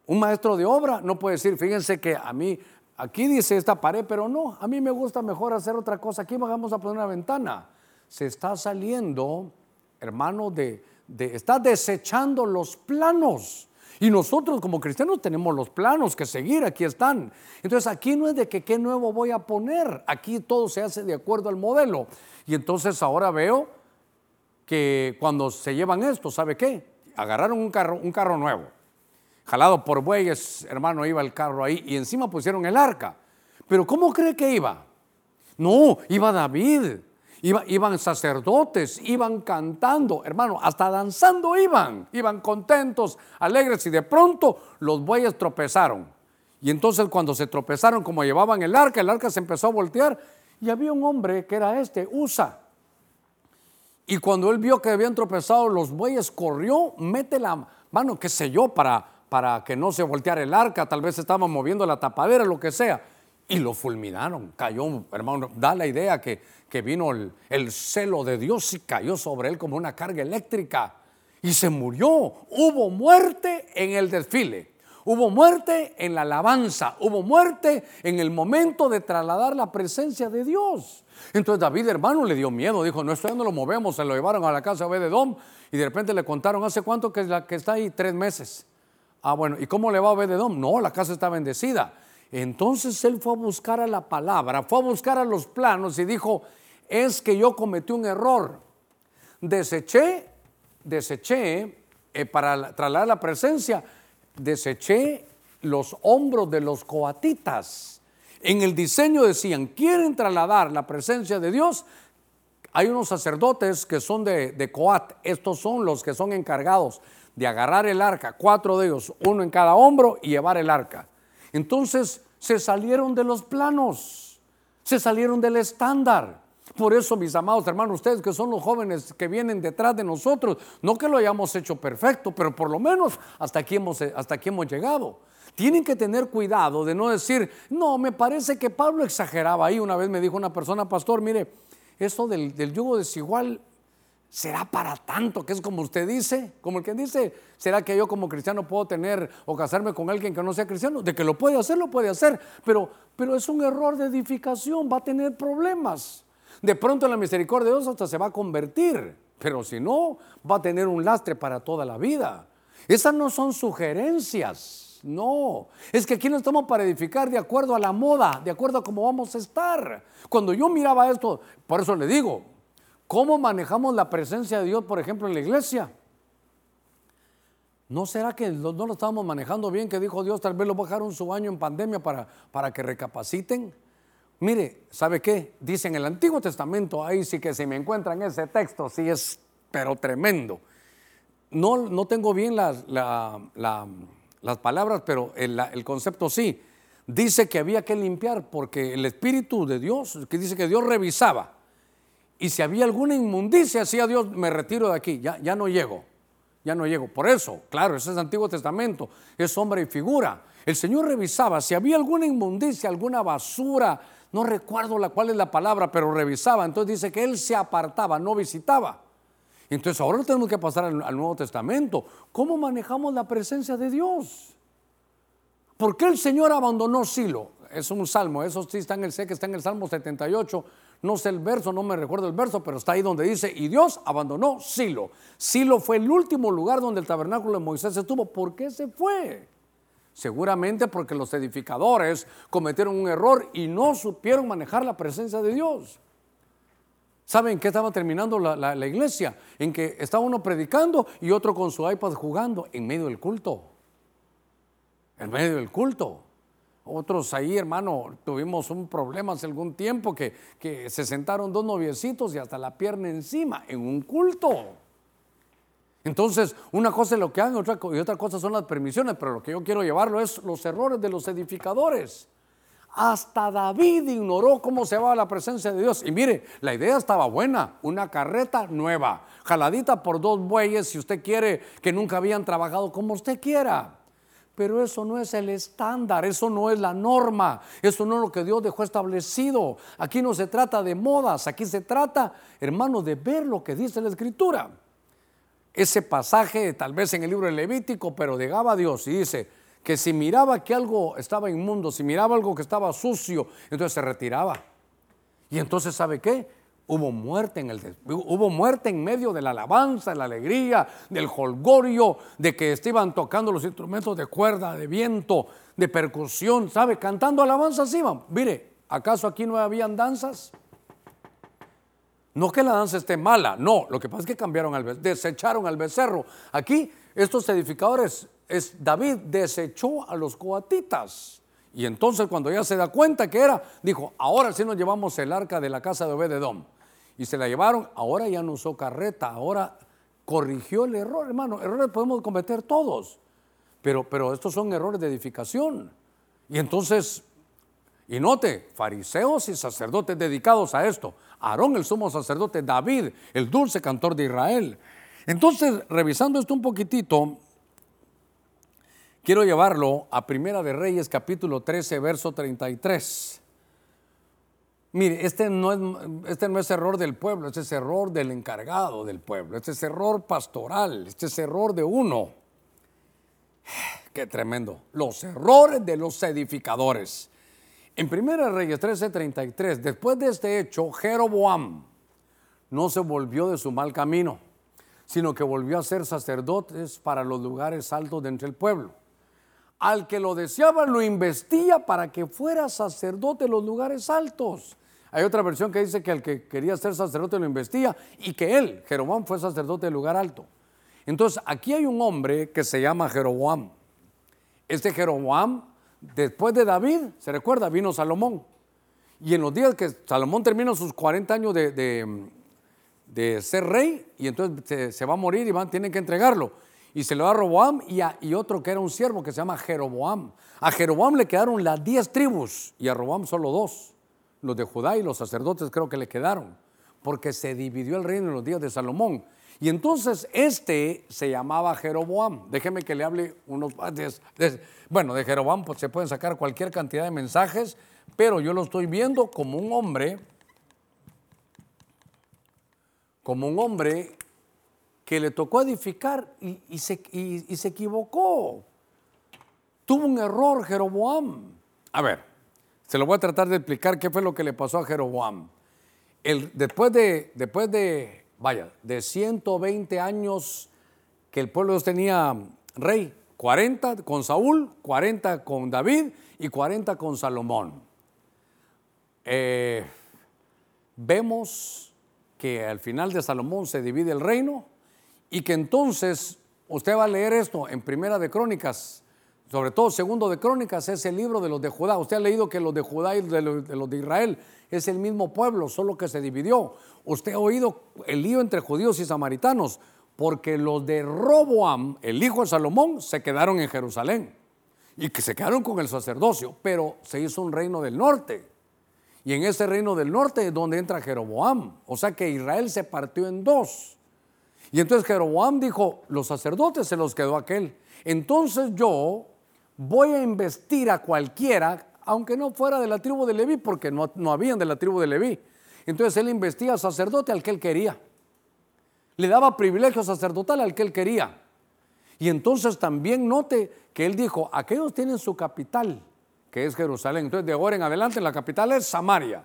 un maestro de obra no puede decir, fíjense que a mí, aquí dice esta pared, pero no, a mí me gusta mejor hacer otra cosa. Aquí vamos a poner una ventana. Se está saliendo, hermano, de, está desechando los planos. Y nosotros como cristianos tenemos los planos que seguir, aquí están. Entonces aquí no es de que qué nuevo voy a poner, aquí todo se hace de acuerdo al modelo. Y entonces ahora veo que cuando se llevan esto, ¿sabe qué? Agarraron un carro, un carro nuevo jalado por bueyes, hermano, iba el carro ahí y encima pusieron el arca. Pero ¿cómo cree que iba? No, iba David, iba, iban sacerdotes, iban cantando, hermano, hasta danzando iban, iban contentos, alegres y de pronto los bueyes tropezaron. Y entonces cuando se tropezaron, como llevaban el arca, el arca se empezó a voltear y había un hombre que era este, Usa. Y cuando él vio que habían tropezado los bueyes, corrió, mete la mano, qué sé yo, para para que no se volteara el arca, tal vez estaban moviendo la tapadera, lo que sea, y lo fulminaron. Cayó, hermano, da la idea que, que vino el, el celo de Dios y cayó sobre él como una carga eléctrica y se murió. Hubo muerte en el desfile. Hubo muerte en la alabanza, hubo muerte en el momento de trasladar la presencia de Dios. Entonces David, hermano, le dio miedo, dijo, no, esto ya no lo movemos, se lo llevaron a la casa de Obededom y de repente le contaron, ¿hace cuánto que, la, que está ahí? Tres meses. Ah, bueno, ¿y cómo le va a Obededom? No, la casa está bendecida. Entonces él fue a buscar a la palabra, fue a buscar a los planos y dijo, es que yo cometí un error. Deseché, deseché, eh, para trasladar la presencia, deseché los hombros de los coatitas. En el diseño decían, quieren trasladar la presencia de Dios. Hay unos sacerdotes que son de, de Coat, estos son los que son encargados de agarrar el arca, cuatro de ellos, uno en cada hombro, y llevar el arca. Entonces se salieron de los planos, se salieron del estándar. Por eso, mis amados hermanos, ustedes que son los jóvenes que vienen detrás de nosotros, no que lo hayamos hecho perfecto, pero por lo menos hasta aquí hemos, hasta aquí hemos llegado. Tienen que tener cuidado de no decir, no, me parece que Pablo exageraba ahí. Una vez me dijo una persona, pastor, mire, eso del, del yugo desigual ¿Será para tanto que es como usted dice? Como el que dice, ¿será que yo como cristiano puedo tener o casarme con alguien que no sea cristiano? De que lo puede hacer, lo puede hacer, pero, pero es un error de edificación, va a tener problemas. De pronto la misericordia de Dios hasta se va a convertir, pero si no, va a tener un lastre para toda la vida. Esas no son sugerencias, no. Es que aquí no estamos para edificar de acuerdo a la moda, de acuerdo a cómo vamos a estar. Cuando yo miraba esto, por eso le digo, ¿Cómo manejamos la presencia de Dios, por ejemplo, en la iglesia? ¿No será que no lo estamos manejando bien? Que dijo Dios, tal vez lo bajaron su año en pandemia para, para que recapaciten. Mire, ¿sabe qué? Dice en el Antiguo Testamento, ahí sí que si me encuentran ese texto, sí es, pero tremendo. No, no tengo bien las, las palabras, pero el concepto sí. Dice que había que limpiar porque el Espíritu de Dios, que dice que Dios revisaba y si había alguna inmundicia, decía Dios, me retiro de aquí, ya, ya no llego, ya no llego. Por eso, claro, ese es el Antiguo Testamento, es sombra y figura. El Señor revisaba si había alguna inmundicia, alguna basura, no recuerdo la cuál es la palabra, pero revisaba. Entonces dice que Él se apartaba, no visitaba. Entonces ahora tenemos que pasar al, al Nuevo Testamento. ¿Cómo manejamos la presencia de Dios? ¿Por qué el Señor abandonó Silo? Es un salmo, eso sí está en el, sé que está en el Salmo 78, no sé el verso, no me recuerdo el verso, pero está ahí donde dice, y Dios abandonó Silo. Silo fue el último lugar donde el tabernáculo de Moisés estuvo. ¿Por qué se fue? Seguramente porque los edificadores cometieron un error y no supieron manejar la presencia de Dios. ¿Saben qué estaba terminando la, iglesia? En que estaba uno predicando y otro con su iPad jugando en medio del culto. en medio del culto. Otros ahí, hermano, tuvimos un problema hace algún tiempo que, que se sentaron dos noviecitos y hasta la pierna encima en un culto. Entonces, una cosa es lo que hagan y otra cosa son las permisiones, pero lo que yo quiero llevarlo es los errores de los edificadores. Hasta David ignoró cómo se va la presencia de Dios. Y mire, la idea estaba buena, una carreta nueva, jaladita por dos bueyes, si usted quiere, que nunca habían trabajado como usted quiera. Pero eso no es el estándar, eso no es la norma, eso no es lo que Dios dejó establecido. Aquí no se trata de modas, aquí se trata, hermano, de ver lo que dice la Escritura. Ese pasaje, tal vez en el libro de Levítico, pero llegaba a Dios y dice que si miraba que algo estaba inmundo, si miraba algo que estaba sucio, entonces se retiraba. Y entonces, ¿sabe qué? Hubo muerte en el hubo muerte en medio de la alabanza, de la alegría, del holgorio, de que estaban tocando los instrumentos de cuerda, de viento, de percusión, ¿sabe? Cantando alabanzas iban. Mire, ¿acaso aquí no habían danzas? No que la danza esté mala, no, lo que pasa es que cambiaron al desecharon al becerro. Aquí estos edificadores es David desechó a los coatitas. Y entonces cuando ya se da cuenta que era, dijo, ahora sí nos llevamos el arca de la casa de Obededom y se la llevaron, ahora ya no usó carreta, ahora corrigió el error, hermano. Errores podemos cometer todos, pero, pero estos son errores de edificación. Y entonces, y note, fariseos y sacerdotes dedicados a esto, Aarón el sumo sacerdote, David, el dulce cantor de Israel. Entonces, revisando esto un poquitito, quiero llevarlo a Primera de Reyes capítulo 13, verso 33. Mire, este no, es, este no es error del pueblo, este es error del encargado del pueblo, este es error pastoral, este es error de uno. Qué tremendo. Los errores de los edificadores. En 1 Reyes 13:33, después de este hecho, Jeroboam no se volvió de su mal camino, sino que volvió a ser sacerdotes para los lugares altos de entre el pueblo. Al que lo deseaba lo investía para que fuera sacerdote en los lugares altos. Hay otra versión que dice que al que quería ser sacerdote lo investía y que él, Jeroboam, fue sacerdote del lugar alto. Entonces, aquí hay un hombre que se llama Jeroboam. Este Jeroboam, después de David, se recuerda, vino Salomón. Y en los días que Salomón termina sus 40 años de, de, ser rey, y entonces se, va a morir y van, tienen que entregarlo. Y se lo da a Roboam y, y otro que era un siervo que se llama Jeroboam. A Jeroboam le quedaron las 10 tribus y a Roboam solo dos los de Judá y los sacerdotes creo que le quedaron, porque se dividió el reino en los días de Salomón. Y entonces este se llamaba Jeroboam. Déjeme que le hable unos... bueno, de Jeroboam pues, se pueden sacar cualquier cantidad de mensajes, pero yo lo estoy viendo como un hombre, como un hombre que le tocó edificar y, se, y se equivocó. Tuvo un error Jeroboam. A ver, se lo voy a tratar de explicar qué fue lo que le pasó a Jeroboam. Después, de, después de, vaya, de 120 años que el pueblo tenía rey, 40 con Saúl, 40 con David y 40 con Salomón. Eh, vemos que al final de Salomón se divide el reino y que entonces usted va a leer esto en Primera de Crónicas sobre todo segundo de Crónicas, es el libro de los de Judá. Usted ha leído que los de Judá y de los de Israel es el mismo pueblo, solo que se dividió. Usted ha oído el lío entre judíos y samaritanos, porque los de Roboam, el hijo de Salomón, se quedaron en Jerusalén y que se quedaron con el sacerdocio, pero se hizo un reino del norte. Y en ese reino del norte es donde entra Jeroboam. O sea que Israel se partió en dos. Y entonces Jeroboam dijo, los sacerdotes se los quedó aquel. Entonces yo voy a investir a cualquiera, aunque no fuera de la tribu de Leví, porque no, no habían de la tribu de Leví. Entonces él investiga sacerdote al que él quería. Le daba privilegio sacerdotal al que él quería. Y entonces también note que él dijo, aquellos tienen su capital, que es Jerusalén. Entonces de ahora en adelante la capital es Samaria.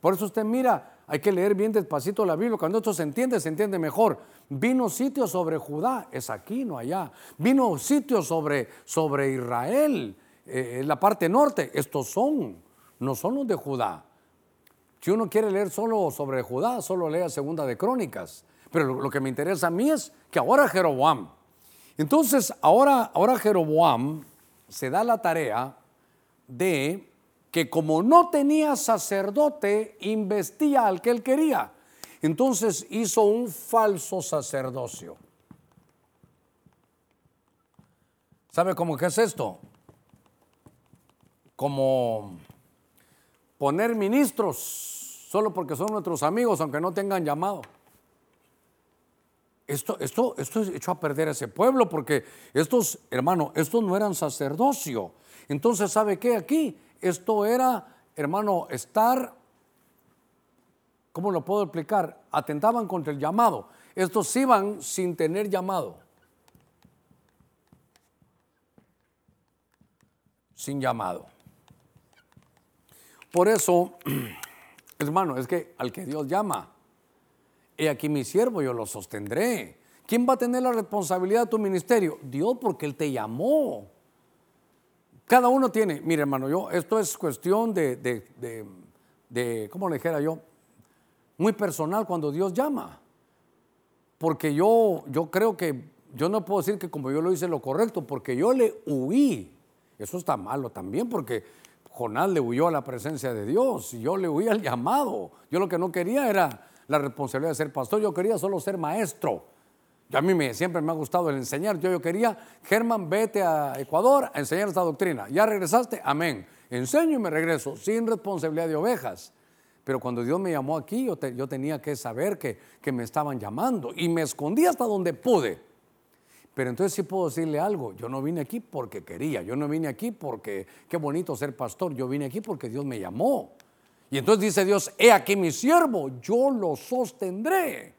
Por eso usted mira, hay que leer bien despacito la Biblia. Cuando esto se entiende, se entiende mejor. Vino sitio sobre Judá, es aquí, no allá. Vino sitio sobre, sobre Israel, eh, la parte norte. Estos son, no son los de Judá. Si uno quiere leer solo sobre Judá, solo lea Segunda de Crónicas. Pero lo, lo que me interesa a mí es que ahora Jeroboam. Entonces, ahora, ahora Jeroboam se da la tarea de que como no tenía sacerdote, investía al que él quería. Entonces hizo un falso sacerdocio. ¿Sabe cómo es esto? Como poner ministros solo porque son nuestros amigos, aunque no tengan llamado. Esto, esto, esto es hecho a perder a ese pueblo porque estos, hermano, estos no eran sacerdocio. Entonces, ¿sabe qué? Aquí, esto era, hermano, estar, ¿cómo lo puedo explicar? Atentaban contra el llamado. Estos iban sin tener llamado. Sin llamado. Por eso, hermano, es que al que Dios llama, he aquí mi siervo, yo lo sostendré. ¿Quién va a tener la responsabilidad de tu ministerio? Dios, porque Él te llamó. Cada uno tiene, mire hermano, yo, esto es cuestión de, de, de, ¿cómo le dijera yo? Muy personal cuando Dios llama. Porque yo, yo creo que, yo no puedo decir que como yo lo hice lo correcto, porque yo le huí. Eso está malo también, porque Jonás le huyó a la presencia de Dios y yo le huí al llamado. Yo lo que no quería era la responsabilidad de ser pastor, yo quería solo ser maestro. A mí me, siempre me ha gustado el enseñar. Yo, yo quería, Germán, vete a Ecuador a enseñar esta doctrina. ¿Ya regresaste? Amén. Enseño y me regreso, sin responsabilidad de ovejas. Pero cuando Dios me llamó aquí, yo, yo tenía que saber que, que me estaban llamando y me escondí hasta donde pude. Pero entonces sí puedo decirle algo, yo no vine aquí porque quería, yo no vine aquí porque qué bonito ser pastor, yo vine aquí porque Dios me llamó. Y entonces dice Dios, he aquí mi siervo, yo lo sostendré.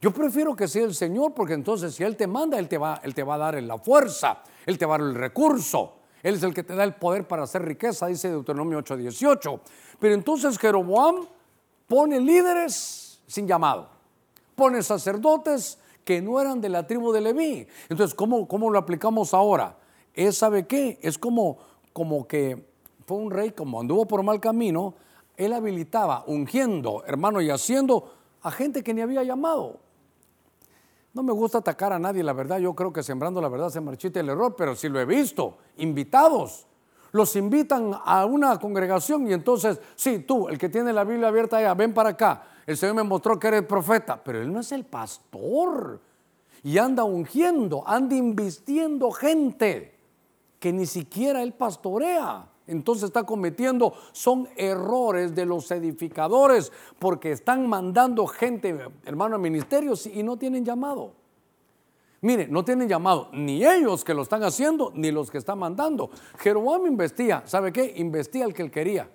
Yo prefiero que sea el Señor porque entonces si Él te manda, Él te va, Él te va a dar la fuerza, Él te va a dar el recurso. Él es el que te da el poder para hacer riqueza, dice Deuteronomio 8:18. Pero entonces Jeroboam pone líderes sin llamado, pone sacerdotes que no eran de la tribu de Leví. Entonces, ¿cómo, cómo lo aplicamos ahora? Es, ¿sabe qué? Es como, como que fue un rey, como anduvo por mal camino, él habilitaba, ungiendo, hermano, y haciendo a gente que ni había llamado. No me gusta atacar a nadie, la verdad, yo creo que sembrando la verdad se marchita el error, pero si lo he visto, invitados, los invitan a una congregación y entonces, sí, tú, el que tiene la Biblia abierta allá, ven para acá, el Señor me mostró que eres profeta, pero Él no es el pastor. Y anda ungiendo, anda invistiendo gente que ni siquiera Él pastorea. Entonces está cometiendo, son errores de los edificadores, porque están mandando gente, hermano, a ministerios y no tienen llamado. Mire, no tienen llamado ni ellos que lo están haciendo, ni los que están mandando. Jeroboam investía, ¿sabe qué? Investía el que él quería.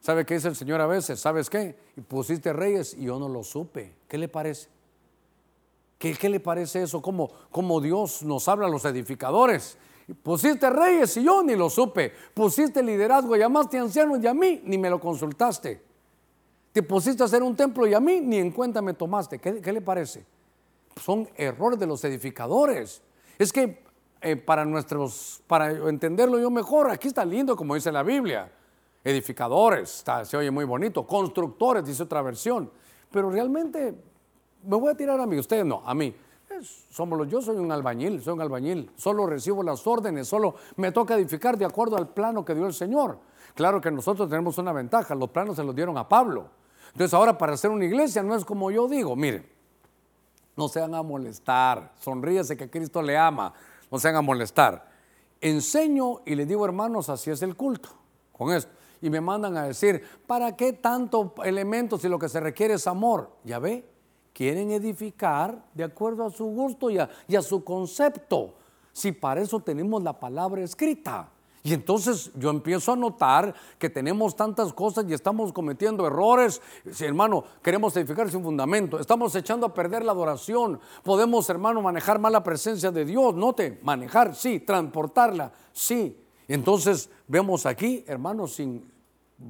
¿Sabe qué dice el Señor a veces? ¿Sabes qué? Y pusiste reyes y yo no lo supe. ¿Qué le parece? ¿Qué, le parece eso? ¿Cómo, ¿Cómo, Dios nos habla a los edificadores? Pusiste reyes y yo ni lo supe. Pusiste liderazgo, llamaste ancianos y a mí ni me lo consultaste. Te pusiste a hacer un templo y a mí ni en cuenta me tomaste. ¿Qué, le parece? Son errores de los edificadores. Es que eh, para nuestros, para entenderlo yo mejor, aquí está lindo como dice la Biblia edificadores, se oye muy bonito, constructores, dice otra versión, pero realmente me voy a tirar a mí, ustedes no, a mí. Somos los, yo soy un albañil, soy un albañil, solo recibo las órdenes, solo me toca edificar de acuerdo al plano que dio el Señor. Claro que nosotros tenemos una ventaja, los planos se los dieron a Pablo. Entonces ahora para hacer una iglesia no es como yo digo, miren, no se van a molestar, sonríese que Cristo le ama, no se van a molestar. Enseño y les digo, hermanos, así es el culto, con esto y me mandan a decir, ¿para qué tanto elementos si lo que se requiere es amor? Ya ve, quieren edificar de acuerdo a su gusto y a, su concepto. Si para eso tenemos la palabra escrita. Y entonces yo empiezo a notar que tenemos tantas cosas y estamos cometiendo errores. Si, hermano, queremos edificar sin fundamento. Estamos echando a perder la adoración. Podemos, hermano, manejar mal la presencia de Dios. Note, manejar, sí. Transportarla, sí. Entonces vemos aquí, hermanos, sin,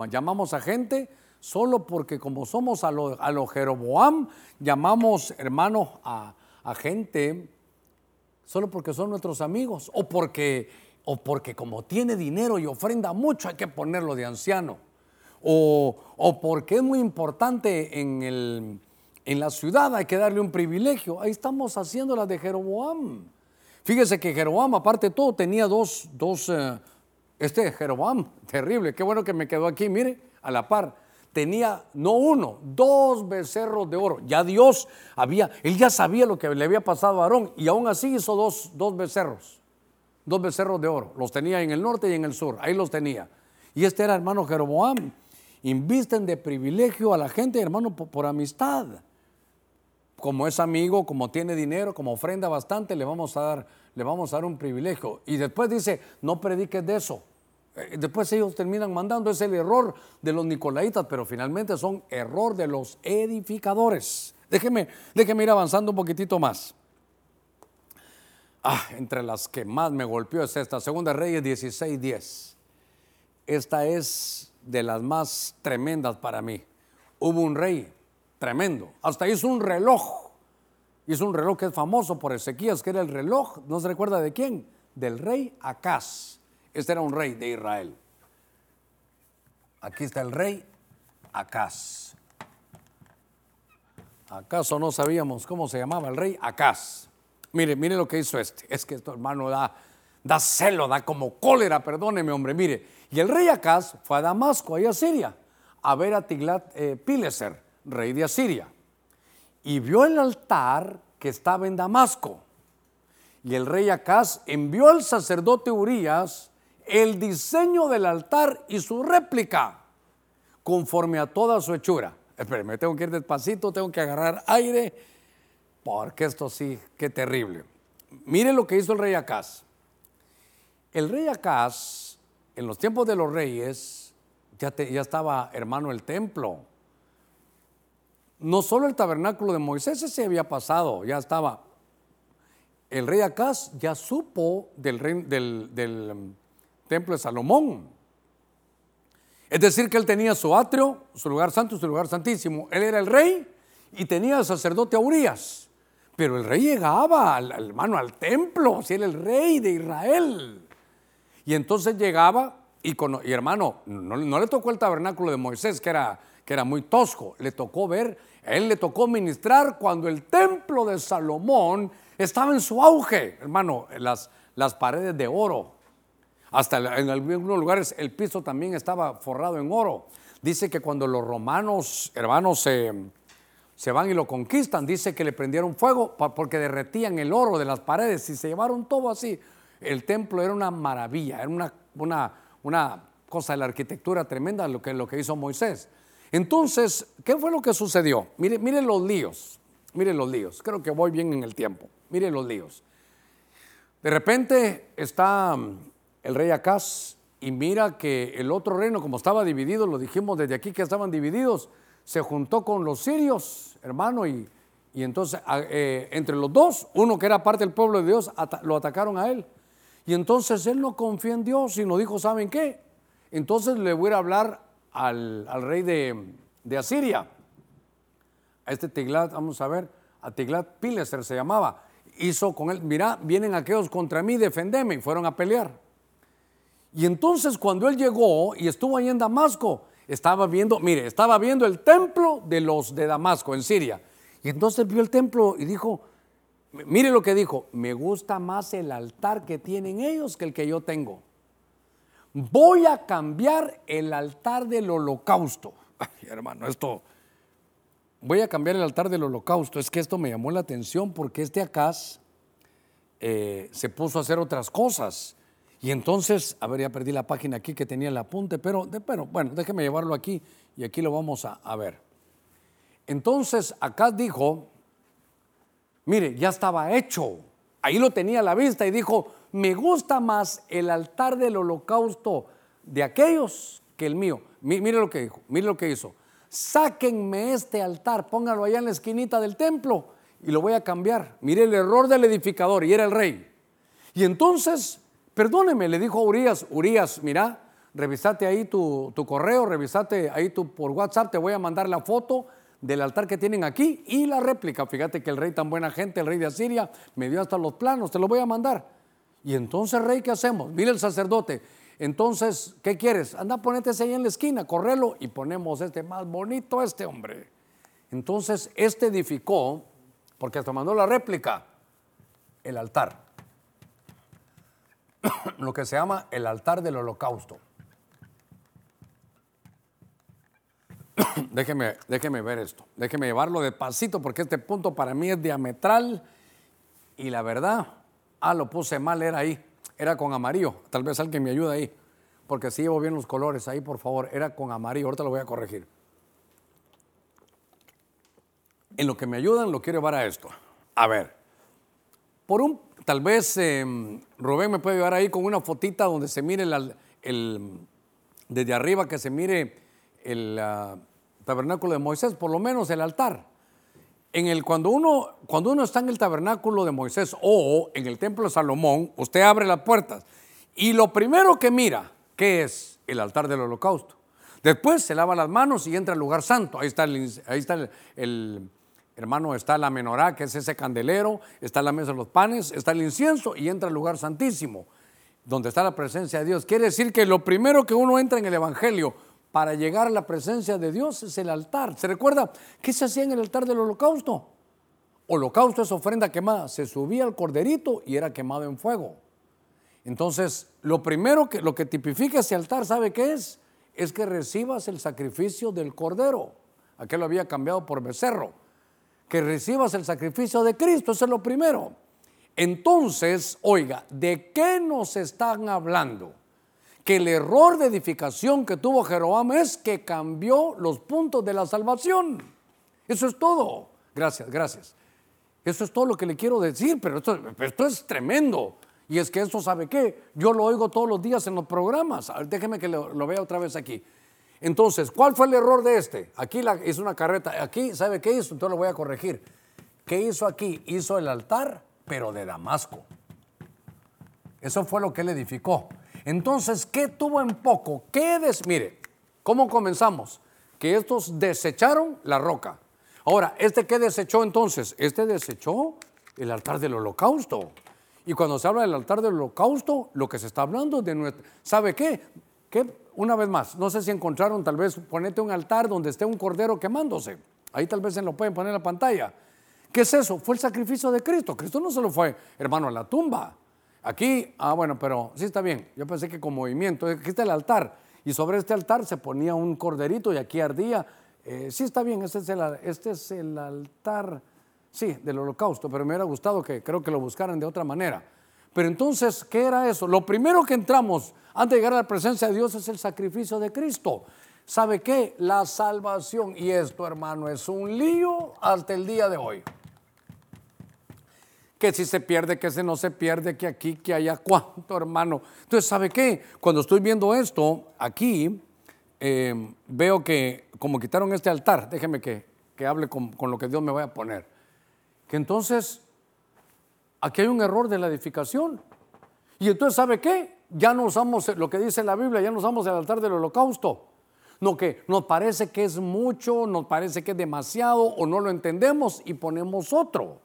llamamos a gente solo porque como somos a los lo Jeroboam, llamamos hermanos a, gente solo porque son nuestros amigos o porque, o porque como tiene dinero y ofrenda mucho hay que ponerlo de anciano. O, o porque es muy importante en, el, en la ciudad hay que darle un privilegio. Ahí estamos haciendo la de Jeroboam. Fíjese que Jeroboam, aparte de todo, tenía dos, dos, eh, este Jeroboam, terrible, qué bueno que me quedó aquí, mire, a la par. Tenía no uno, dos becerros de oro. Ya Dios había, él ya sabía lo que le había pasado a Aarón y aún así hizo dos, dos becerros, dos becerros de oro. Los tenía en el norte y en el sur, ahí los tenía. Y este era hermano Jeroboam. Invisten de privilegio a la gente, hermano, por amistad como es amigo, como tiene dinero, como ofrenda bastante, le vamos a dar, le vamos a dar un privilegio. Y después dice, no prediques de eso. Eh, después ellos terminan mandando, es el error de los nicolaitas, pero finalmente son error de los edificadores. Déjeme, déjeme ir avanzando un poquitito más. Ah, entre las que más me golpeó es esta, Segunda Reyes 16:10. Esta es de las más tremendas para mí. Hubo un rey Tremendo. Hasta hizo un reloj. Hizo un reloj que es famoso por Ezequías, que era el reloj, ¿no se recuerda de quién? Del rey Acaz. Este era un rey de Israel. Aquí está el rey Acaz. ¿Acaso no sabíamos cómo se llamaba el rey Acaz? Mire, mire lo que hizo este. Es que esto, hermano, da, da celo, da como cólera, perdóneme, hombre. Mire, y el rey Acaz fue a Damasco, ahí a Siria, a ver a Tiglat eh, Pileser rey de Asiria, y vio el altar que estaba en Damasco. Y el rey Acaz envió al sacerdote Urias el diseño del altar y su réplica, conforme a toda su hechura. Espérenme, tengo que ir despacito, tengo que agarrar aire, porque esto sí, qué terrible. Mire lo que hizo el rey Acaz. El rey Acaz, en los tiempos de los reyes, ya, ya estaba hermano el templo no solo el tabernáculo de Moisés, ese había pasado, ya estaba. El rey Acaz ya supo del, del, um, templo de Salomón. Es decir, que él tenía su atrio, su lugar santo, su lugar santísimo. Él era el rey y tenía al sacerdote Urias. Pero el rey llegaba, al, hermano, al templo, si era el rey de Israel. Y entonces llegaba y, y hermano, no, no, le tocó el tabernáculo de Moisés, que era que era muy tosco. Le tocó ver, a él le tocó ministrar cuando el templo de Salomón estaba en su auge, hermano, las, las paredes de oro. Hasta en algunos lugares el piso también estaba forrado en oro. Dice que cuando los romanos, hermanos, se, se van y lo conquistan, dice que le prendieron fuego porque derretían el oro de las paredes y se llevaron todo así. El templo era una maravilla, era una, una, una cosa de la arquitectura tremenda lo que, lo que hizo Moisés. Entonces, ¿qué fue lo que sucedió? Mire, mire los líos, mire los líos. Creo que voy bien en el tiempo. Mire los líos. De repente está el rey Acaz y mira que el otro reino, como estaba dividido, lo dijimos desde aquí que estaban divididos, se juntó con los sirios, hermano, y, entonces eh, entre los dos, uno que era parte del pueblo de Dios, lo atacaron a él. Y entonces él no confía en Dios y nos dijo, ¿saben qué? Entonces le voy a hablar al, rey de, Asiria, a este Tiglat, vamos a ver, a Tiglat Pileser se llamaba, hizo con él, mira, vienen aquellos contra mí, defendeme, y fueron a pelear. Y entonces cuando él llegó y estuvo ahí en Damasco, estaba viendo, mire, estaba viendo el templo de los de Damasco en Siria. Y entonces vio el templo y dijo, mire lo que dijo, me gusta más el altar que tienen ellos que el que yo tengo voy a cambiar el altar del holocausto. Ay, hermano, esto, voy a cambiar el altar del holocausto. Es que esto me llamó la atención porque este Acaz eh, se puso a hacer otras cosas. Y entonces, a ver, ya perdí la página aquí que tenía el apunte, pero, pero bueno, déjeme llevarlo aquí y aquí lo vamos a, ver. Entonces, Acaz dijo, mire, ya estaba hecho. Ahí lo tenía a la vista y dijo, me gusta más el altar del holocausto de aquellos que el mío. Mire lo que dijo, mire lo que hizo. Sáquenme este altar, pónganlo allá en la esquinita del templo y lo voy a cambiar. Mire el error del edificador y era el rey. Y entonces, perdóneme, le dijo a Urias, Urias, mira, revisate ahí tu, correo, revisate ahí tu, por WhatsApp, te voy a mandar la foto del altar que tienen aquí y la réplica. Fíjate que el rey tan buena gente, el rey de Asiria, me dio hasta los planos, te lo voy a mandar. Y entonces, rey, ¿qué hacemos? Mire el sacerdote. Entonces, ¿qué quieres? Anda, ponete ahí en la esquina, correlo y ponemos este más bonito, este hombre. Entonces, este edificó, porque hasta mandó la réplica, el altar. Lo que se llama el altar del holocausto. déjeme, déjeme ver esto, déjeme llevarlo despacito porque este punto para mí es diametral y la verdad, ah, lo puse mal, era ahí, era con amarillo, tal vez alguien me ayude ahí, porque si llevo bien los colores ahí, por favor, era con amarillo, ahorita lo voy a corregir. En lo que me ayudan, lo quiero llevar a esto. A ver, por un, tal vez em, Rubén me puede llevar ahí con una fotita donde se mire el, desde arriba que se mire el ah, tabernáculo de Moisés, por lo menos el altar. En el, cuando, uno, cuando uno está en el tabernáculo de Moisés o en el templo de Salomón, usted abre las puertas y lo primero que mira, ¿qué es? El altar del holocausto. Después se lava las manos y entra al lugar santo. Ahí está ahí está el Hermano, está la menorá, que es ese candelero, está la mesa de los panes, está el incienso y entra al lugar santísimo, donde está la presencia de Dios. Quiere decir que lo primero que uno entra en el Evangelio para llegar a la presencia de Dios es el altar. ¿Se recuerda qué se hacía en el altar del holocausto? Holocausto es ofrenda quemada. Se subía al corderito y era quemado en fuego. Entonces, lo primero que lo que tipifica ese altar, ¿sabe qué es? Es que recibas el sacrificio del cordero. Aquel lo había cambiado por becerro que recibas el sacrificio de Cristo, eso es lo primero. Entonces, oiga, ¿de qué nos están hablando? Que el error de edificación que tuvo Jeroboam es que cambió los puntos de la salvación. Eso es todo. Gracias, gracias. Eso es todo lo que le quiero decir, pero esto, esto es tremendo. Y es que eso, ¿sabe qué? Yo lo oigo todos los días en los programas. Déjeme que lo, lo vea otra vez aquí. Entonces, ¿cuál fue el error de este? Aquí hizo una carreta. Aquí, ¿sabe qué hizo? Entonces lo voy a corregir. ¿Qué hizo aquí? Hizo el altar, pero de Damasco. Eso fue lo que él edificó. Entonces, ¿qué tuvo en poco? ¿Qué des... Mire, ¿cómo comenzamos? Que estos desecharon la roca. Ahora, ¿este qué desechó entonces? Este desechó el altar del holocausto. Y cuando se habla del altar del holocausto, lo que se está hablando de nuestro... ¿Sabe qué? ¿Qué una vez más, no sé si encontraron, tal vez ponete un altar donde esté un cordero quemándose. Ahí tal vez se lo pueden poner en la pantalla. ¿Qué es eso? Fue el sacrificio de Cristo. Cristo no se lo fue, hermano, a la tumba. Aquí, ah, bueno, pero sí está bien. Yo pensé que con movimiento, aquí está el altar. Y sobre este altar se ponía un corderito y aquí ardía. Eh, sí está bien, este es, el, este es el altar, sí, del holocausto, pero me hubiera gustado que creo que lo buscaran de otra manera. Pero entonces, ¿qué era eso? Lo primero que entramos antes de llegar a la presencia de Dios es el sacrificio de Cristo. ¿Sabe qué? La salvación. Y esto, hermano, es un lío hasta el día de hoy. Que si se pierde, que si no se pierde, que aquí, que allá, cuánto, hermano. Entonces, ¿sabe qué? Cuando estoy viendo esto, aquí eh, veo que como quitaron este altar, déjeme que, que hable con, con lo que Dios me vaya a poner. Que entonces aquí hay un error de la edificación. Y entonces, ¿sabe qué? Ya no usamos lo que dice la Biblia, ya no usamos el altar del holocausto. No que nos parece que es mucho, nos parece que es demasiado o no lo entendemos y ponemos otro.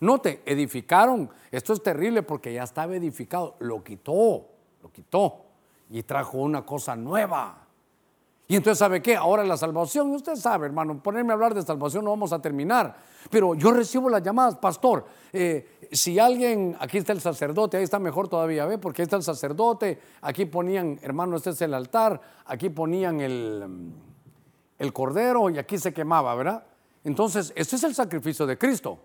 Note, edificaron, esto es terrible porque ya estaba edificado, lo quitó, lo quitó y trajo una cosa nueva. Y entonces, ¿sabe qué? Ahora la salvación, usted sabe, hermano, ponerme a hablar de salvación no vamos a terminar. Pero yo recibo las llamadas, pastor. Eh, si alguien, aquí está el sacerdote, ahí está mejor todavía, ¿ve? Porque ahí está el sacerdote, aquí ponían, hermano, este es el altar, aquí ponían el, el cordero y aquí se quemaba, ¿verdad? Entonces, este es el sacrificio de Cristo.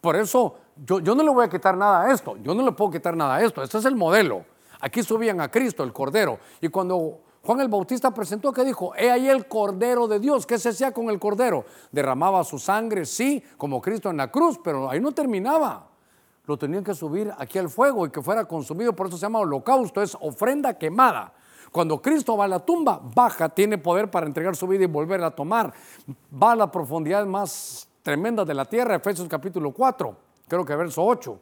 Por eso, yo, yo no le voy a quitar nada a esto, yo no le puedo quitar nada a esto, este es el modelo. Aquí subían a Cristo, el cordero, y cuando Juan el Bautista presentó que dijo, he ahí el Cordero de Dios. ¿Qué se hacía con el Cordero? Derramaba su sangre, sí, como Cristo en la cruz, pero ahí no terminaba. Lo tenían que subir aquí al fuego y que fuera consumido, por eso se llama holocausto, es ofrenda quemada. Cuando Cristo va a la tumba, baja, tiene poder para entregar su vida y volver a tomar. Va a la profundidad más tremenda de la tierra, Efesios capítulo 4, creo que verso 8.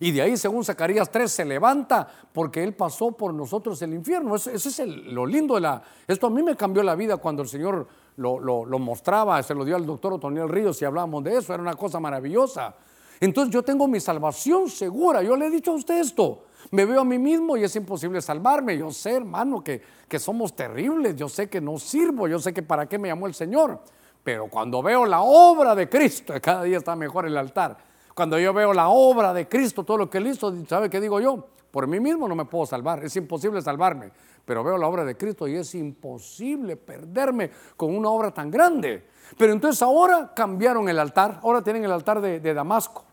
Y de ahí, según Zacarías 3, se levanta porque Él pasó por nosotros el infierno. Eso, es lo lindo de la... Esto a mí me cambió la vida cuando el Señor lo, lo mostraba, se lo dio al doctor Otoniel Ríos y hablábamos de eso, era una cosa maravillosa. Entonces yo tengo mi salvación segura. Yo le he dicho a usted esto. Me veo a mí mismo y es imposible salvarme. Yo sé, hermano, que, que somos terribles. Yo sé que no sirvo. Yo sé que para qué me llamó el Señor. Pero cuando veo la obra de Cristo, cada día está mejor el altar cuando yo veo la obra de Cristo, todo lo que él hizo, ¿sabe qué digo yo? por mí mismo no me puedo salvar, es imposible salvarme, pero veo la obra de Cristo y es imposible perderme con una obra tan grande. Pero entonces ahora cambiaron el altar, ahora tienen el altar de, Damasco.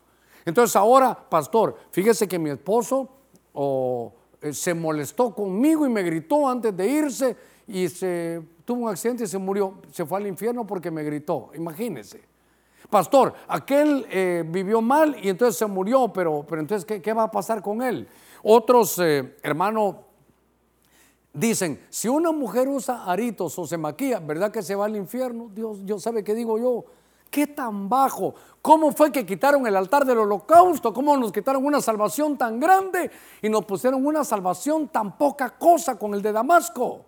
Entonces ahora, pastor, fíjese que mi esposo eh, se molestó conmigo y me gritó antes de irse y se tuvo un accidente y se murió, se fue al infierno porque me gritó, imagínese. Pastor, aquel eh, vivió mal y entonces se murió, pero, pero entonces, ¿qué, va a pasar con él? Otros eh, hermanos dicen, si una mujer usa aritos o se maquilla, ¿verdad que se va al infierno? Dios, Dios sabe qué digo yo. ¿Qué tan bajo? ¿Cómo fue que quitaron el altar del holocausto? ¿Cómo nos quitaron una salvación tan grande y nos pusieron una salvación tan poca cosa con el de Damasco?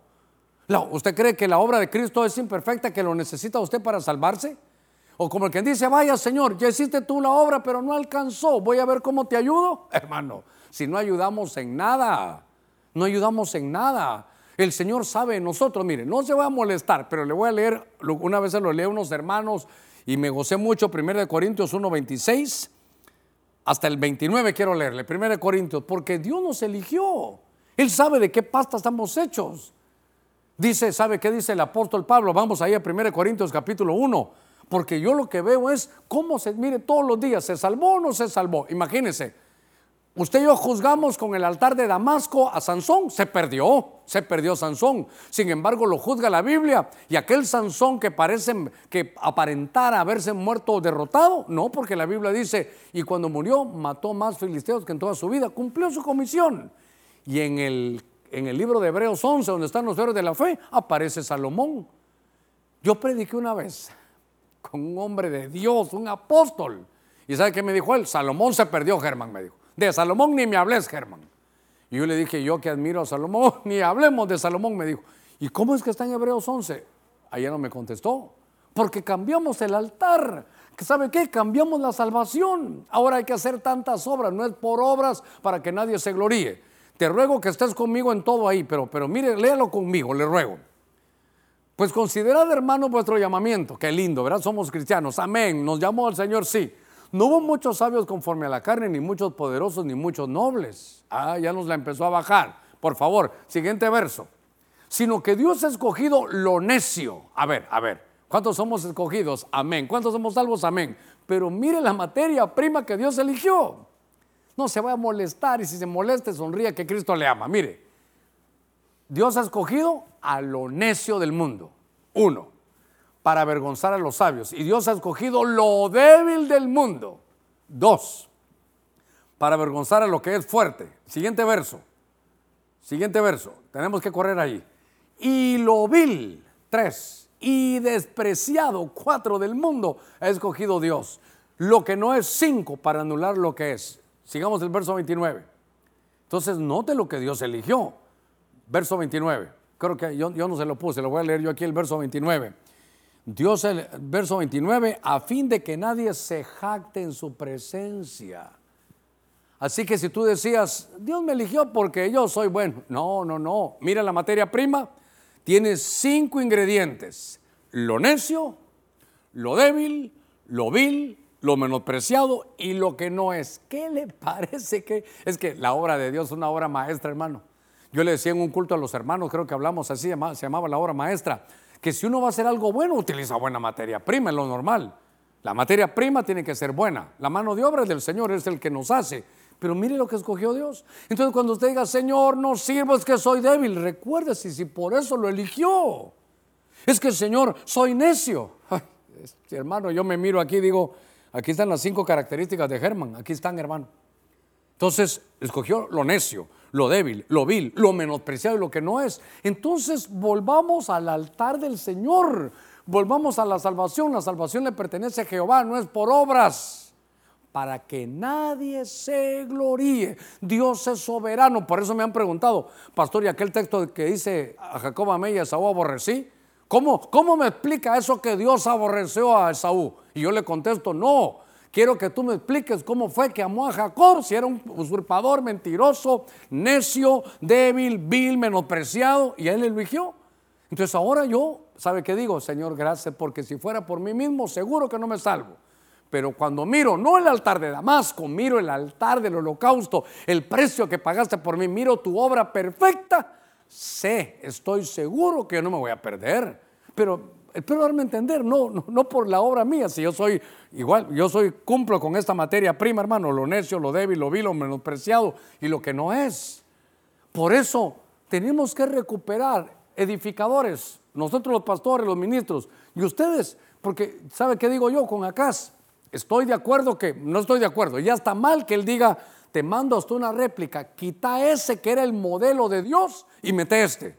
¿Usted cree que la obra de Cristo es imperfecta, que lo necesita usted para salvarse? O como el que dice, vaya Señor, ya hiciste tú la obra, pero no alcanzó, voy a ver cómo te ayudo. Hermano, si no ayudamos en nada, no ayudamos en nada. El Señor sabe en nosotros, mire, no se va a molestar, pero le voy a leer, una vez se lo leí a unos hermanos y me gocé mucho, 1 Corintios 1, 26, hasta el 29 quiero leerle, 1 Corintios, porque Dios nos eligió. Él sabe de qué pasta estamos hechos. Dice, ¿sabe qué dice el apóstol Pablo? Vamos ahí a 1 Corintios capítulo 1 porque yo lo que veo es cómo se, mire, todos los días, ¿se salvó o no se salvó? Imagínense, usted y yo juzgamos con el altar de Damasco a Sansón, se perdió, se perdió Sansón. Sin embargo, lo juzga la Biblia y aquel Sansón que parece que aparentara haberse muerto o derrotado, no, porque la Biblia dice, y cuando murió mató más filisteos que en toda su vida, cumplió su comisión. Y en el, en el libro de Hebreos 11, donde están los héroes de la fe, aparece Salomón. Yo prediqué una vez con un hombre de Dios, un apóstol. ¿Y sabe qué me dijo él? Salomón se perdió, Germán, me dijo. De Salomón ni me hables, Germán. Y yo le dije, yo que admiro a Salomón, ni hablemos de Salomón, me dijo. ¿Y cómo es que está en Hebreos 11? Ayer no me contestó. Porque cambiamos el altar. ¿Sabe qué? Cambiamos la salvación. Ahora hay que hacer tantas obras. No es por obras para que nadie se gloríe. Te ruego que estés conmigo en todo ahí, pero, pero mire, léalo conmigo, le ruego. Pues considerad, hermano, vuestro llamamiento. Qué lindo, ¿verdad? Somos cristianos. Amén. Nos llamó el Señor, sí. No hubo muchos sabios conforme a la carne, ni muchos poderosos, ni muchos nobles. Ah, ya nos la empezó a bajar. Por favor, siguiente verso. Sino que Dios ha escogido lo necio. A ver, a ver. ¿Cuántos somos escogidos? Amén. ¿Cuántos somos salvos? Amén. Pero mire la materia prima que Dios eligió. No se va a molestar y si se moleste, sonríe que Cristo le ama. Mire, Dios ha escogido a lo necio del mundo. Uno, para avergonzar a los sabios. Y Dios ha escogido lo débil del mundo. Dos, para avergonzar a lo que es fuerte. Siguiente verso. Siguiente verso. Tenemos que correr ahí. Y lo vil. Tres. Y despreciado. Cuatro del mundo ha escogido Dios. Lo que no es cinco para anular lo que es. Sigamos el verso 29. Entonces, note lo que Dios eligió verso 29. Creo que yo, no se lo puse, lo voy a leer yo aquí el verso 29. Dios, el verso 29, a fin de que nadie se jacte en su presencia. Así que si tú decías, Dios me eligió porque yo soy bueno. No, no, no. Mira la materia prima. Tiene cinco ingredientes. Lo necio, lo débil, lo vil, lo menospreciado y lo que no es. ¿Qué le parece que es que la obra de Dios es una obra maestra, hermano? Yo le decía en un culto a los hermanos, creo que hablamos así, se llamaba la obra maestra, que si uno va a hacer algo bueno, utiliza buena materia prima, es lo normal. La materia prima tiene que ser buena. La mano de obra del Señor es el que nos hace. Pero mire lo que escogió Dios. Entonces cuando usted diga, Señor, no sirvo, es que soy débil, recuérdese si por eso lo eligió. Es que, Señor, soy necio. hermano, yo me miro aquí y digo, aquí están las cinco características de Germán. Aquí están, hermano. Entonces, escogió lo necio lo débil, lo vil, lo menospreciado y lo que no es. Entonces volvamos al altar del Señor, volvamos a la salvación. La salvación le pertenece a Jehová, no es por obras. Para que nadie se gloríe. Dios es soberano. Por eso me han preguntado, pastor, y aquel texto que dice a Jacob amé y a Esaú aborrecí. ¿Cómo, ¿Cómo me explica eso que Dios aborreció a Esaú? Y yo le contesto, no, Quiero que tú me expliques cómo fue que amó a Jacob, si era un usurpador, mentiroso, necio, débil, vil, menospreciado, y él eligió. Entonces ahora yo, ¿sabe qué digo? Señor, gracias, porque si fuera por mí mismo, seguro que no me salvo. Pero cuando miro, no el altar de Damasco, miro el altar del holocausto, el precio que pagaste por mí, miro tu obra perfecta, sé, estoy seguro que yo no me voy a perder. Pero espero darme a entender, no, no, por la obra mía, si yo soy igual, yo soy, cumplo con esta materia prima, hermano, lo necio, lo débil, lo vil, lo menospreciado y lo que no es. Por eso tenemos que recuperar edificadores, nosotros los pastores, los ministros, y ustedes, porque ¿sabe qué digo yo con Acaz? Estoy de acuerdo que, no estoy de acuerdo, ya está mal que él diga, te mando hasta una réplica, quita ese que era el modelo de Dios y mete este.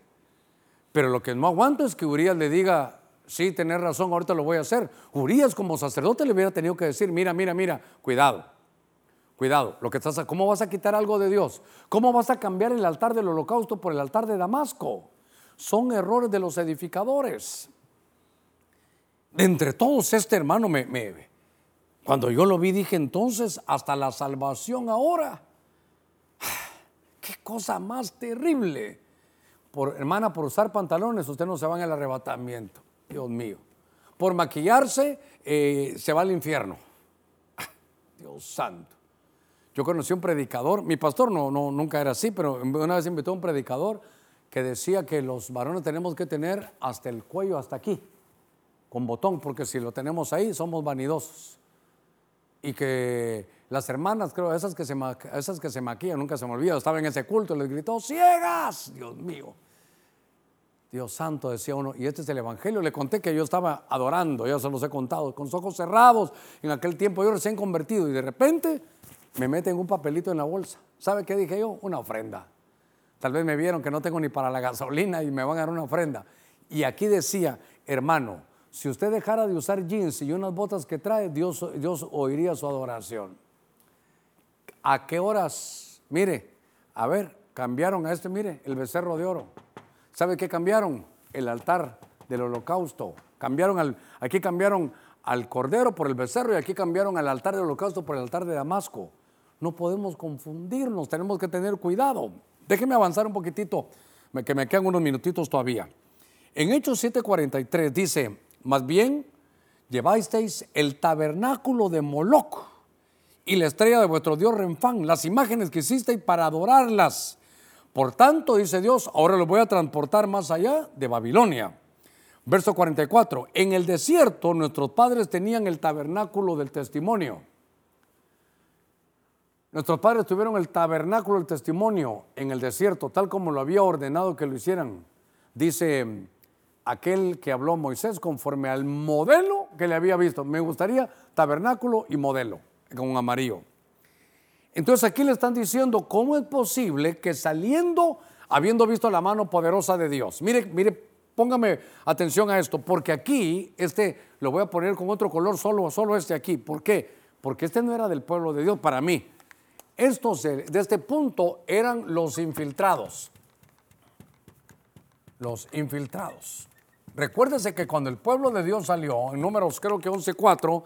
Pero lo que no aguanto es que Urias le diga, sí, tenés razón, ahorita lo voy a hacer. Urias como sacerdote le hubiera tenido que decir, mira, mira, mira, cuidado, cuidado, lo que estás, ¿cómo vas a quitar algo de Dios? ¿Cómo vas a cambiar el altar del holocausto por el altar de Damasco? Son errores de los edificadores. De entre todos, este hermano me, me, cuando yo lo vi dije entonces, hasta la salvación ahora. Qué cosa más terrible. Por, hermana, por usar pantalones, usted no se va en el arrebatamiento. Dios mío. Por maquillarse, eh, se va al infierno. Dios santo. Yo conocí un predicador, mi pastor no, nunca era así, pero una vez invitó a un predicador que decía que los varones tenemos que tener hasta el cuello, hasta aquí, con botón, porque si lo tenemos ahí, somos vanidosos. Y que las hermanas, creo, esas que se, esas que se maquillan, nunca se me olvida, estaba en ese culto y les gritó, ciegas, Dios mío. Dios santo, decía uno, y este es el Evangelio. Le conté que yo estaba adorando, ya se los he contado, con los ojos cerrados en aquel tiempo, yo recién convertido, y de repente me meten un papelito en la bolsa. ¿Sabe qué dije yo? Una ofrenda. Tal vez me vieron que no tengo ni para la gasolina y me van a dar una ofrenda. Y aquí decía, hermano, si usted dejara de usar jeans y unas botas que trae, Dios, Dios oiría su adoración. ¿A qué horas? Mire, a ver, cambiaron a este, mire, el becerro de oro. ¿Sabe qué cambiaron? El altar del holocausto. Cambiaron al, aquí cambiaron al cordero por el becerro y aquí cambiaron al altar del holocausto por el altar de Damasco. No podemos confundirnos, tenemos que tener cuidado. Déjeme avanzar un poquitito, que me quedan unos minutitos todavía. En Hechos 7:43 dice, más bien llevasteis el tabernáculo de Moloch y la estrella de vuestro Dios Renfán, las imágenes que hicisteis para adorarlas. Por tanto, dice Dios, ahora los voy a transportar más allá de Babilonia. Verso 44, en el desierto nuestros padres tenían el tabernáculo del testimonio. Nuestros padres tuvieron el tabernáculo del testimonio en el desierto, tal como lo había ordenado que lo hicieran. Dice aquel que habló Moisés conforme al modelo que le había visto. Me gustaría tabernáculo y modelo, con amarillo. Entonces aquí le están diciendo cómo es posible que saliendo, habiendo visto la mano poderosa de Dios, mire, mire, póngame atención a esto, porque aquí, este, lo voy a poner con otro color, solo, solo este aquí. ¿Por qué? Porque este no era del pueblo de Dios para mí. Estos de este punto eran los infiltrados. Los infiltrados. Recuérdese que cuando el pueblo de Dios salió, en números creo que 11.4,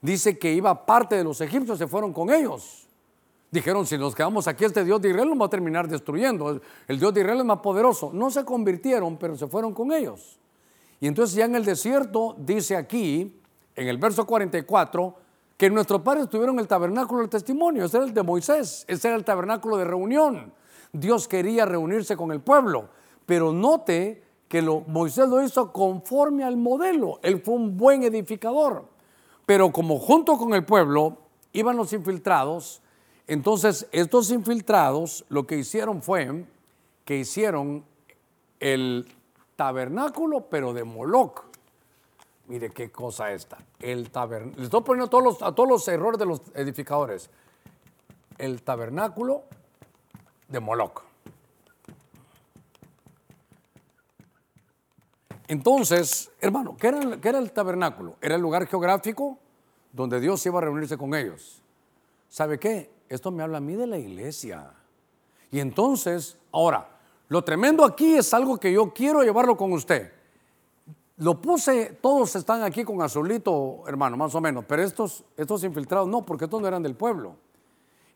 dice que iba parte de los egipcios, se fueron con ellos. Dijeron, si nos quedamos aquí, este Dios de Israel nos va a terminar destruyendo. El Dios de Israel es más poderoso. No se convirtieron, pero se fueron con ellos. Y entonces ya en el desierto dice aquí, en el verso 44, que nuestros padres tuvieron el tabernáculo del testimonio, ese era el de Moisés, ese era el tabernáculo de reunión. Dios quería reunirse con el pueblo, pero note que lo, Moisés lo hizo conforme al modelo, él fue un buen edificador, pero como junto con el pueblo iban los infiltrados, entonces estos infiltrados lo que hicieron fue que hicieron el tabernáculo, pero de Moloch. Mire qué cosa esta. El tabernáculo. Le estoy poniendo a todos los errores de los edificadores. El tabernáculo de Moloch. Entonces, hermano, ¿qué era, ¿qué era, el tabernáculo? Era el lugar geográfico donde Dios iba a reunirse con ellos. ¿Sabe qué? Esto me habla a mí de la iglesia. Y entonces, ahora, lo tremendo aquí es algo que yo quiero llevarlo con usted. Lo puse, todos están aquí con azulito, hermano, más o menos, pero estos, estos infiltrados no, porque estos no eran del pueblo.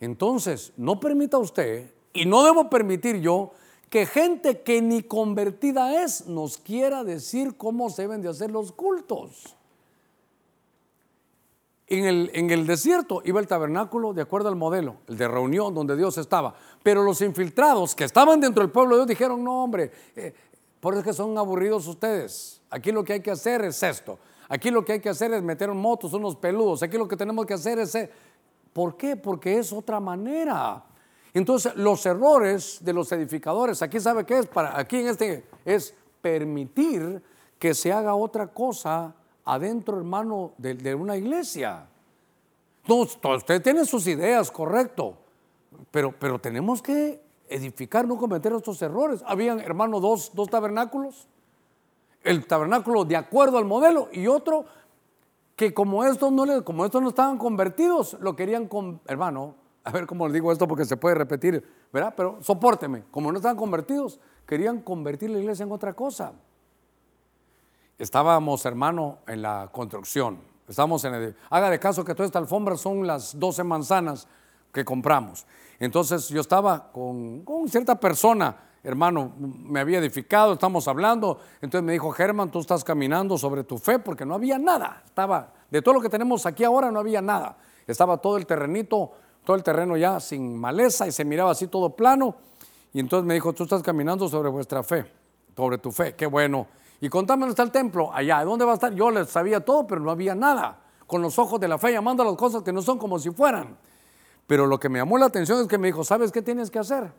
Entonces, no permita usted, y no debo permitir yo, que gente que ni convertida es nos quiera decir cómo se deben de hacer los cultos. En el, desierto iba el tabernáculo de acuerdo al modelo, el de reunión donde Dios estaba. Pero los infiltrados que estaban dentro del pueblo de Dios dijeron, no hombre, eh, por eso es que son aburridos ustedes. Aquí lo que hay que hacer es esto. Aquí lo que hay que hacer es meter motos, unos peludos. Aquí lo que tenemos que hacer es... Eh, ¿Por qué? Porque es otra manera. Entonces, los errores de los edificadores, aquí sabe qué es, para aquí en este es permitir que se haga otra cosa adentro, hermano, de, una iglesia. Usted tiene sus ideas, correcto, pero, pero tenemos que edificar, no cometer estos errores. Habían, hermano, dos, dos tabernáculos. El tabernáculo de acuerdo al modelo y otro que como estos no, como estos no estaban convertidos, lo querían, con, hermano, a ver cómo le digo esto porque se puede repetir, ¿verdad? Pero sopórteme, como no estaban convertidos, querían convertir la iglesia en otra cosa. Estábamos, hermano, en la construcción. Estábamos en el, haga de caso que toda esta alfombra son las 12 manzanas que compramos. Entonces yo estaba con, con cierta persona, hermano, me había edificado, estamos hablando. Entonces me dijo, Germán, tú estás caminando sobre tu fe porque no había nada. Estaba, de todo lo que tenemos aquí ahora no había nada. Estaba todo el terrenito, todo el terreno ya sin maleza y se miraba así todo plano. Y entonces me dijo, tú estás caminando sobre vuestra fe, sobre tu fe, qué bueno. Y contame dónde está el templo, allá, ¿dónde va a estar? Yo les sabía todo, pero no había nada. Con los ojos de la fe llamando a las cosas que no son como si fueran. Pero lo que me llamó la atención es que me dijo, ¿sabes qué tienes que hacer?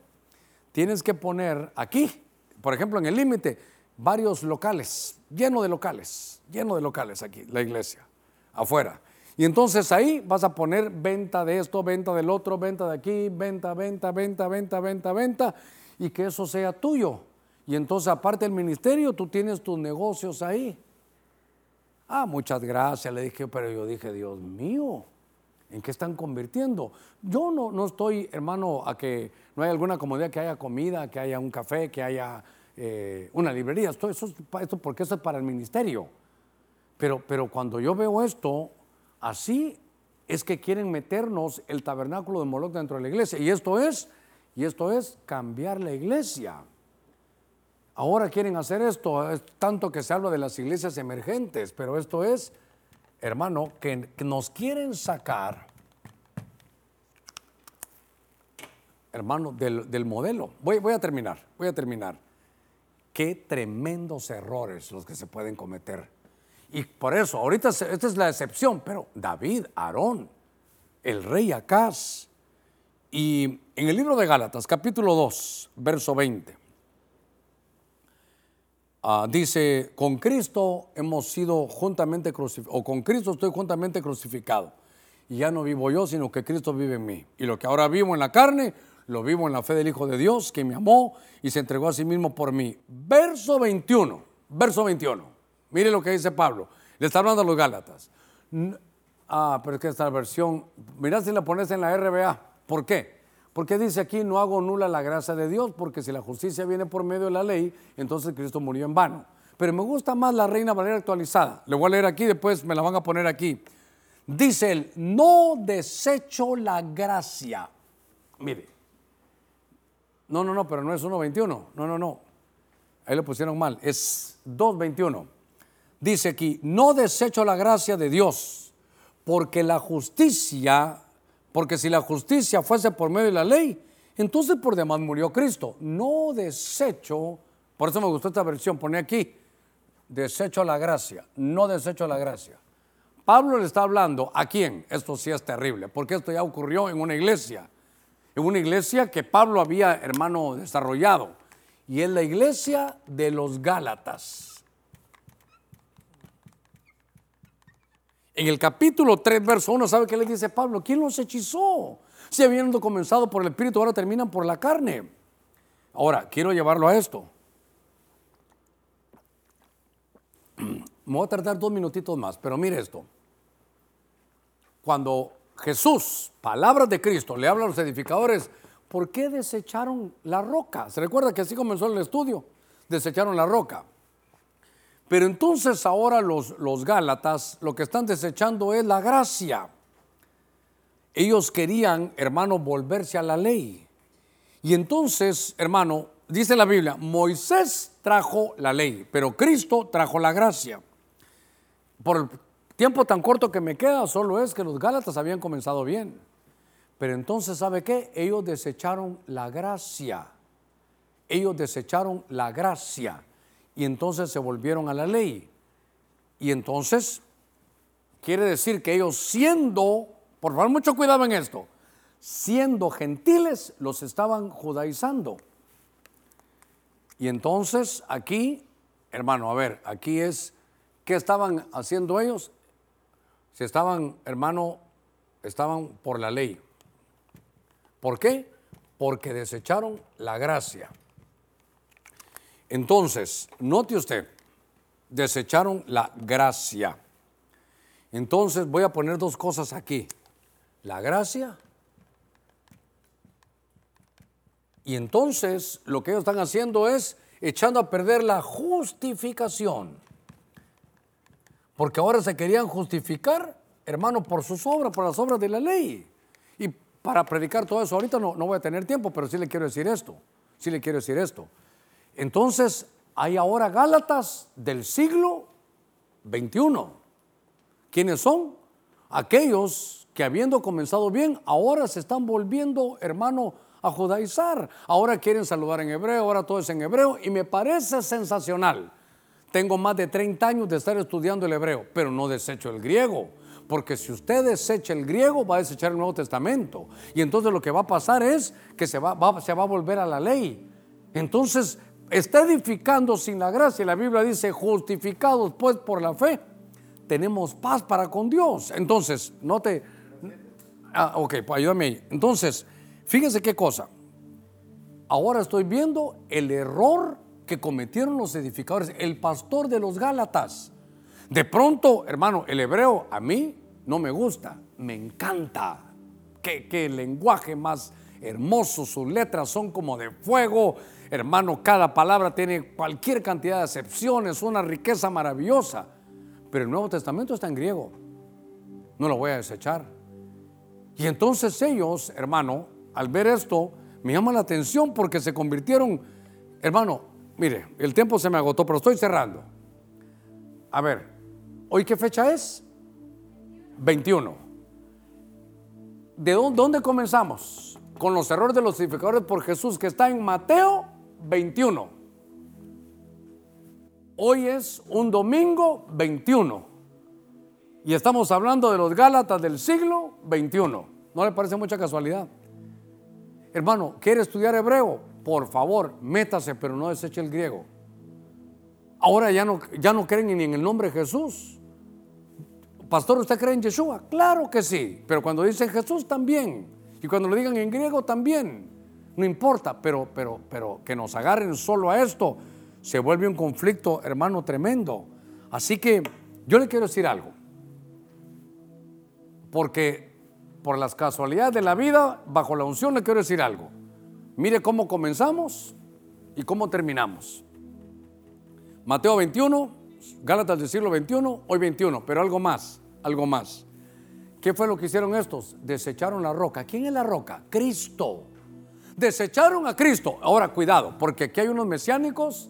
Tienes que poner aquí, por ejemplo, en el límite, varios locales, lleno de locales, lleno de locales aquí, la iglesia, afuera. Y entonces ahí vas a poner venta de esto, venta del otro, venta de aquí, venta, venta, venta, venta, venta, venta, y que eso sea tuyo. Y entonces, aparte del ministerio, tú tienes tus negocios ahí. Ah, muchas gracias, le dije, pero yo dije, Dios mío, ¿en qué están convirtiendo? Yo no, no estoy, hermano, a que no hay alguna comodidad, que haya comida, que haya un café, que haya eh, una librería. Esto, eso, esto, porque eso es para el ministerio. Pero, pero cuando yo veo esto, así es que quieren meternos el tabernáculo de Moloch dentro de la iglesia. Y esto es, y esto es cambiar la iglesia. Ahora quieren hacer esto, es tanto que se habla de las iglesias emergentes, pero esto es, hermano, que, nos quieren sacar, hermano, del, modelo. Voy, voy a terminar, voy a terminar. Qué tremendos errores los que se pueden cometer. Y por eso, ahorita esta es la excepción, pero David, Aarón, el rey Acaz, y en el libro de Gálatas, capítulo 2, verso 20. Ah, dice, con Cristo hemos sido juntamente crucificados, o con Cristo estoy juntamente crucificado. Y ya no vivo yo, sino que Cristo vive en mí. Y lo que ahora vivo en la carne, lo vivo en la fe del Hijo de Dios, que me amó y se entregó a sí mismo por mí. Verso 21, verso 21. Mire lo que dice Pablo. Le está hablando a los Gálatas. Ah, pero es que esta versión, mirá si la pones en la RBA. ¿Por qué? Porque dice aquí, no hago nula la gracia de Dios, porque si la justicia viene por medio de la ley, entonces Cristo murió en vano. Pero me gusta más la Reina Valera actualizada. Le voy a leer aquí, después me la van a poner aquí. Dice él, no desecho la gracia. Mire. No, no, no, pero no es 1.21. No, no, no. Ahí lo pusieron mal. Es 2.21. Dice aquí, no desecho la gracia de Dios, porque la justicia porque si la justicia fuese por medio de la ley, entonces por demás murió Cristo. No desecho, por eso me gustó esta versión, pone aquí, desecho la gracia, no desecho la gracia. Pablo le está hablando a quién, esto sí es terrible, porque esto ya ocurrió en una iglesia, en una iglesia que Pablo había, hermano, desarrollado, y es la iglesia de los Gálatas. En el capítulo 3, verso 1, ¿sabe qué le dice Pablo? ¿Quién los hechizó? Si habiendo comenzado por el Espíritu, ahora terminan por la carne. Ahora, quiero llevarlo a esto. Me voy a tardar dos minutitos más, pero mire esto. Cuando Jesús, palabras de Cristo, le habla a los edificadores, ¿por qué desecharon la roca? ¿Se recuerda que así comenzó el estudio? Desecharon la roca. Pero entonces ahora los, los Gálatas lo que están desechando es la gracia. Ellos querían, hermano, volverse a la ley. Y entonces, hermano, dice la Biblia, Moisés trajo la ley, pero Cristo trajo la gracia. Por tiempo tan corto que me queda solo es que los Gálatas habían comenzado bien. Pero entonces, ¿sabe qué? Ellos desecharon la gracia. Ellos desecharon la gracia. Y entonces se volvieron a la ley. Y entonces, quiere decir que ellos siendo, por favor, mucho cuidado en esto, siendo gentiles, los estaban judaizando. Y entonces aquí, hermano, a ver, aquí es, ¿qué estaban haciendo ellos? Si estaban, hermano, estaban por la ley. ¿Por qué? Porque desecharon la gracia. Entonces, note usted, desecharon la gracia. Entonces voy a poner dos cosas aquí. La gracia. Y entonces lo que ellos están haciendo es echando a perder la justificación. Porque ahora se querían justificar, hermano, por sus obras, por las obras de la ley. Y para predicar todo eso ahorita no, no voy a tener tiempo, pero sí le quiero decir esto. Sí le quiero decir esto. Entonces, hay ahora Gálatas del siglo XXI. ¿Quiénes son? Aquellos que habiendo comenzado bien, ahora se están volviendo, hermano, a judaizar. Ahora quieren saludar en hebreo, ahora todo es en hebreo y me parece sensacional. Tengo más de 30 años de estar estudiando el hebreo, pero no desecho el griego. Porque si usted desecha el griego, va a desechar el Nuevo Testamento. Y entonces lo que va a pasar es que se va, se va a volver a la ley. Entonces, está edificando sin la gracia. La Biblia dice, justificados pues por la fe, tenemos paz para con Dios. Entonces, no te... Ah, ok, pues ayúdame ahí. Entonces, fíjense qué cosa. Ahora estoy viendo el error que cometieron los edificadores, el pastor de los Gálatas. De pronto, hermano, el hebreo a mí no me gusta, me encanta. Qué, qué lenguaje más hermoso, sus letras son como de fuego Hermano, cada palabra tiene cualquier cantidad de acepciones, una riqueza maravillosa. Pero el Nuevo Testamento está en griego. No lo voy a desechar. Y entonces ellos, hermano, al ver esto, me llama la atención porque se convirtieron, hermano, mire, el tiempo se me agotó, pero estoy cerrando. A ver, ¿hoy qué fecha es? 21. ¿De dónde comenzamos? Con los errores de los edificadores por Jesús que está en Mateo 21. Hoy es un domingo 21. Y estamos hablando de los Gálatas del siglo 21. ¿No le parece mucha casualidad? Hermano, ¿quiere estudiar hebreo? Por favor, métase, pero no deseche el griego. Ahora ya no, ya no creen ni en el nombre de Jesús. Pastor, ¿usted cree en Yeshua? Claro que sí, pero cuando dicen Jesús también. Y cuando lo digan en griego también no importa, pero, pero, pero que nos agarren solo a esto, se vuelve un conflicto, hermano, tremendo. Así que yo le quiero decir algo, porque por las casualidades de la vida, bajo la unción le quiero decir algo. Mire cómo comenzamos y cómo terminamos. Mateo 21, Gálatas del siglo 21, hoy 21, pero algo más, algo más. ¿Qué fue lo que hicieron estos? Desecharon la roca. ¿Quién es la roca? Cristo. Desecharon a Cristo. Ahora, cuidado, porque aquí hay unos mesiánicos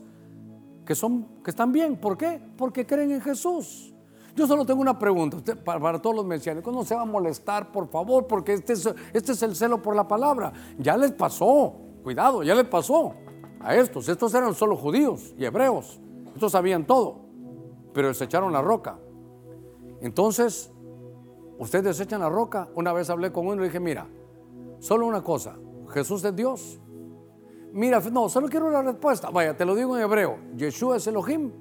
que, son, que están bien. ¿Por qué? Porque creen en Jesús. Yo solo tengo una pregunta para, todos los mesiánicos. No se va a molestar, por favor, porque este es, este es el celo por la palabra. Ya les pasó, cuidado, ya les pasó a estos. Estos eran solo judíos y hebreos. Estos sabían todo, pero desecharon la roca. Entonces, ustedes desechan la roca. Una vez hablé con uno y dije, mira, solo una cosa, Jesús es Dios. Mira, no, solo quiero una respuesta. Vaya, te lo digo en hebreo. Yeshua es Elohim.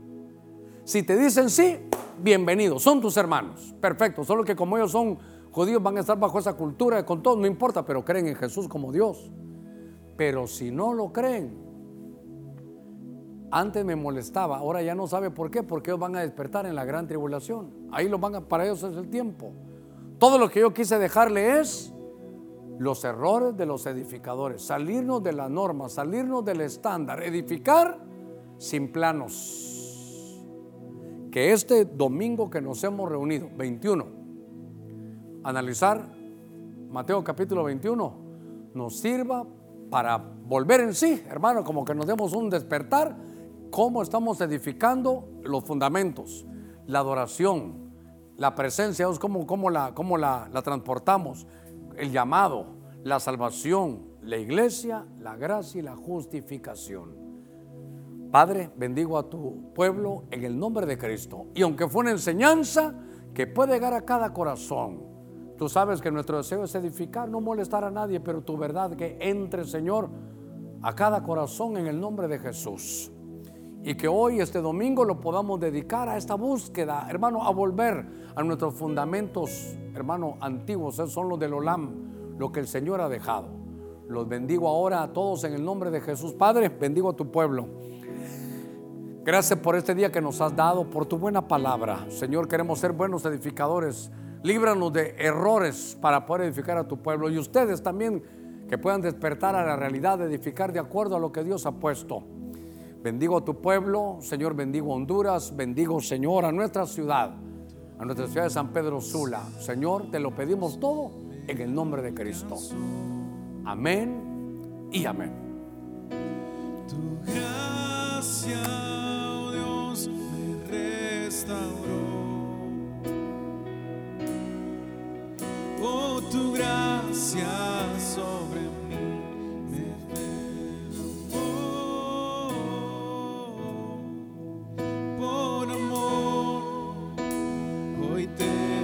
Si te dicen sí, bienvenido, son tus hermanos. Perfecto, solo que como ellos son judíos van a estar bajo esa cultura con todo, no importa, pero creen en Jesús como Dios. Pero si no lo creen, antes me molestaba, ahora ya no sabe por qué, porque ellos van a despertar en la gran tribulación. Ahí lo van a, para ellos es el tiempo. Todo lo que yo quise dejarle es los errores de los edificadores, salirnos de la norma, salirnos del estándar, edificar sin planos. Que este domingo que nos hemos reunido, 21, analizar Mateo capítulo 21, nos sirva para volver en sí, hermano, como que nos demos un despertar, cómo estamos edificando los fundamentos, la adoración, la presencia cómo, la transportamos, el llamado, la salvación, la iglesia, la gracia y la justificación. Padre, bendigo a tu pueblo en el nombre de Cristo. Y aunque fue una enseñanza que puede llegar a cada corazón, tú sabes que nuestro deseo es edificar, no molestar a nadie, pero tu verdad que entre, Señor, a cada corazón en el nombre de Jesús. Y que hoy, este domingo, lo podamos dedicar a esta búsqueda, hermano, a volver a nuestros fundamentos, hermano, antiguos, son los del Olam, lo que el Señor ha dejado. Los bendigo ahora a todos en el nombre de Jesús. Padre, bendigo a tu pueblo. Gracias por este día que nos has dado, por tu buena palabra. Señor, queremos ser buenos edificadores. Líbranos de errores para poder edificar a tu pueblo. Y ustedes también que puedan despertar a la realidad de edificar de acuerdo a lo que Dios ha puesto. Bendigo a tu pueblo, Señor, bendigo a Honduras, bendigo, Señor, a nuestra ciudad, a nuestra ciudad de San Pedro Sula. Señor, te lo pedimos todo en el nombre de Cristo. Amén y amén. Tu gracia, oh Dios, me restauró. Oh, tu gracia te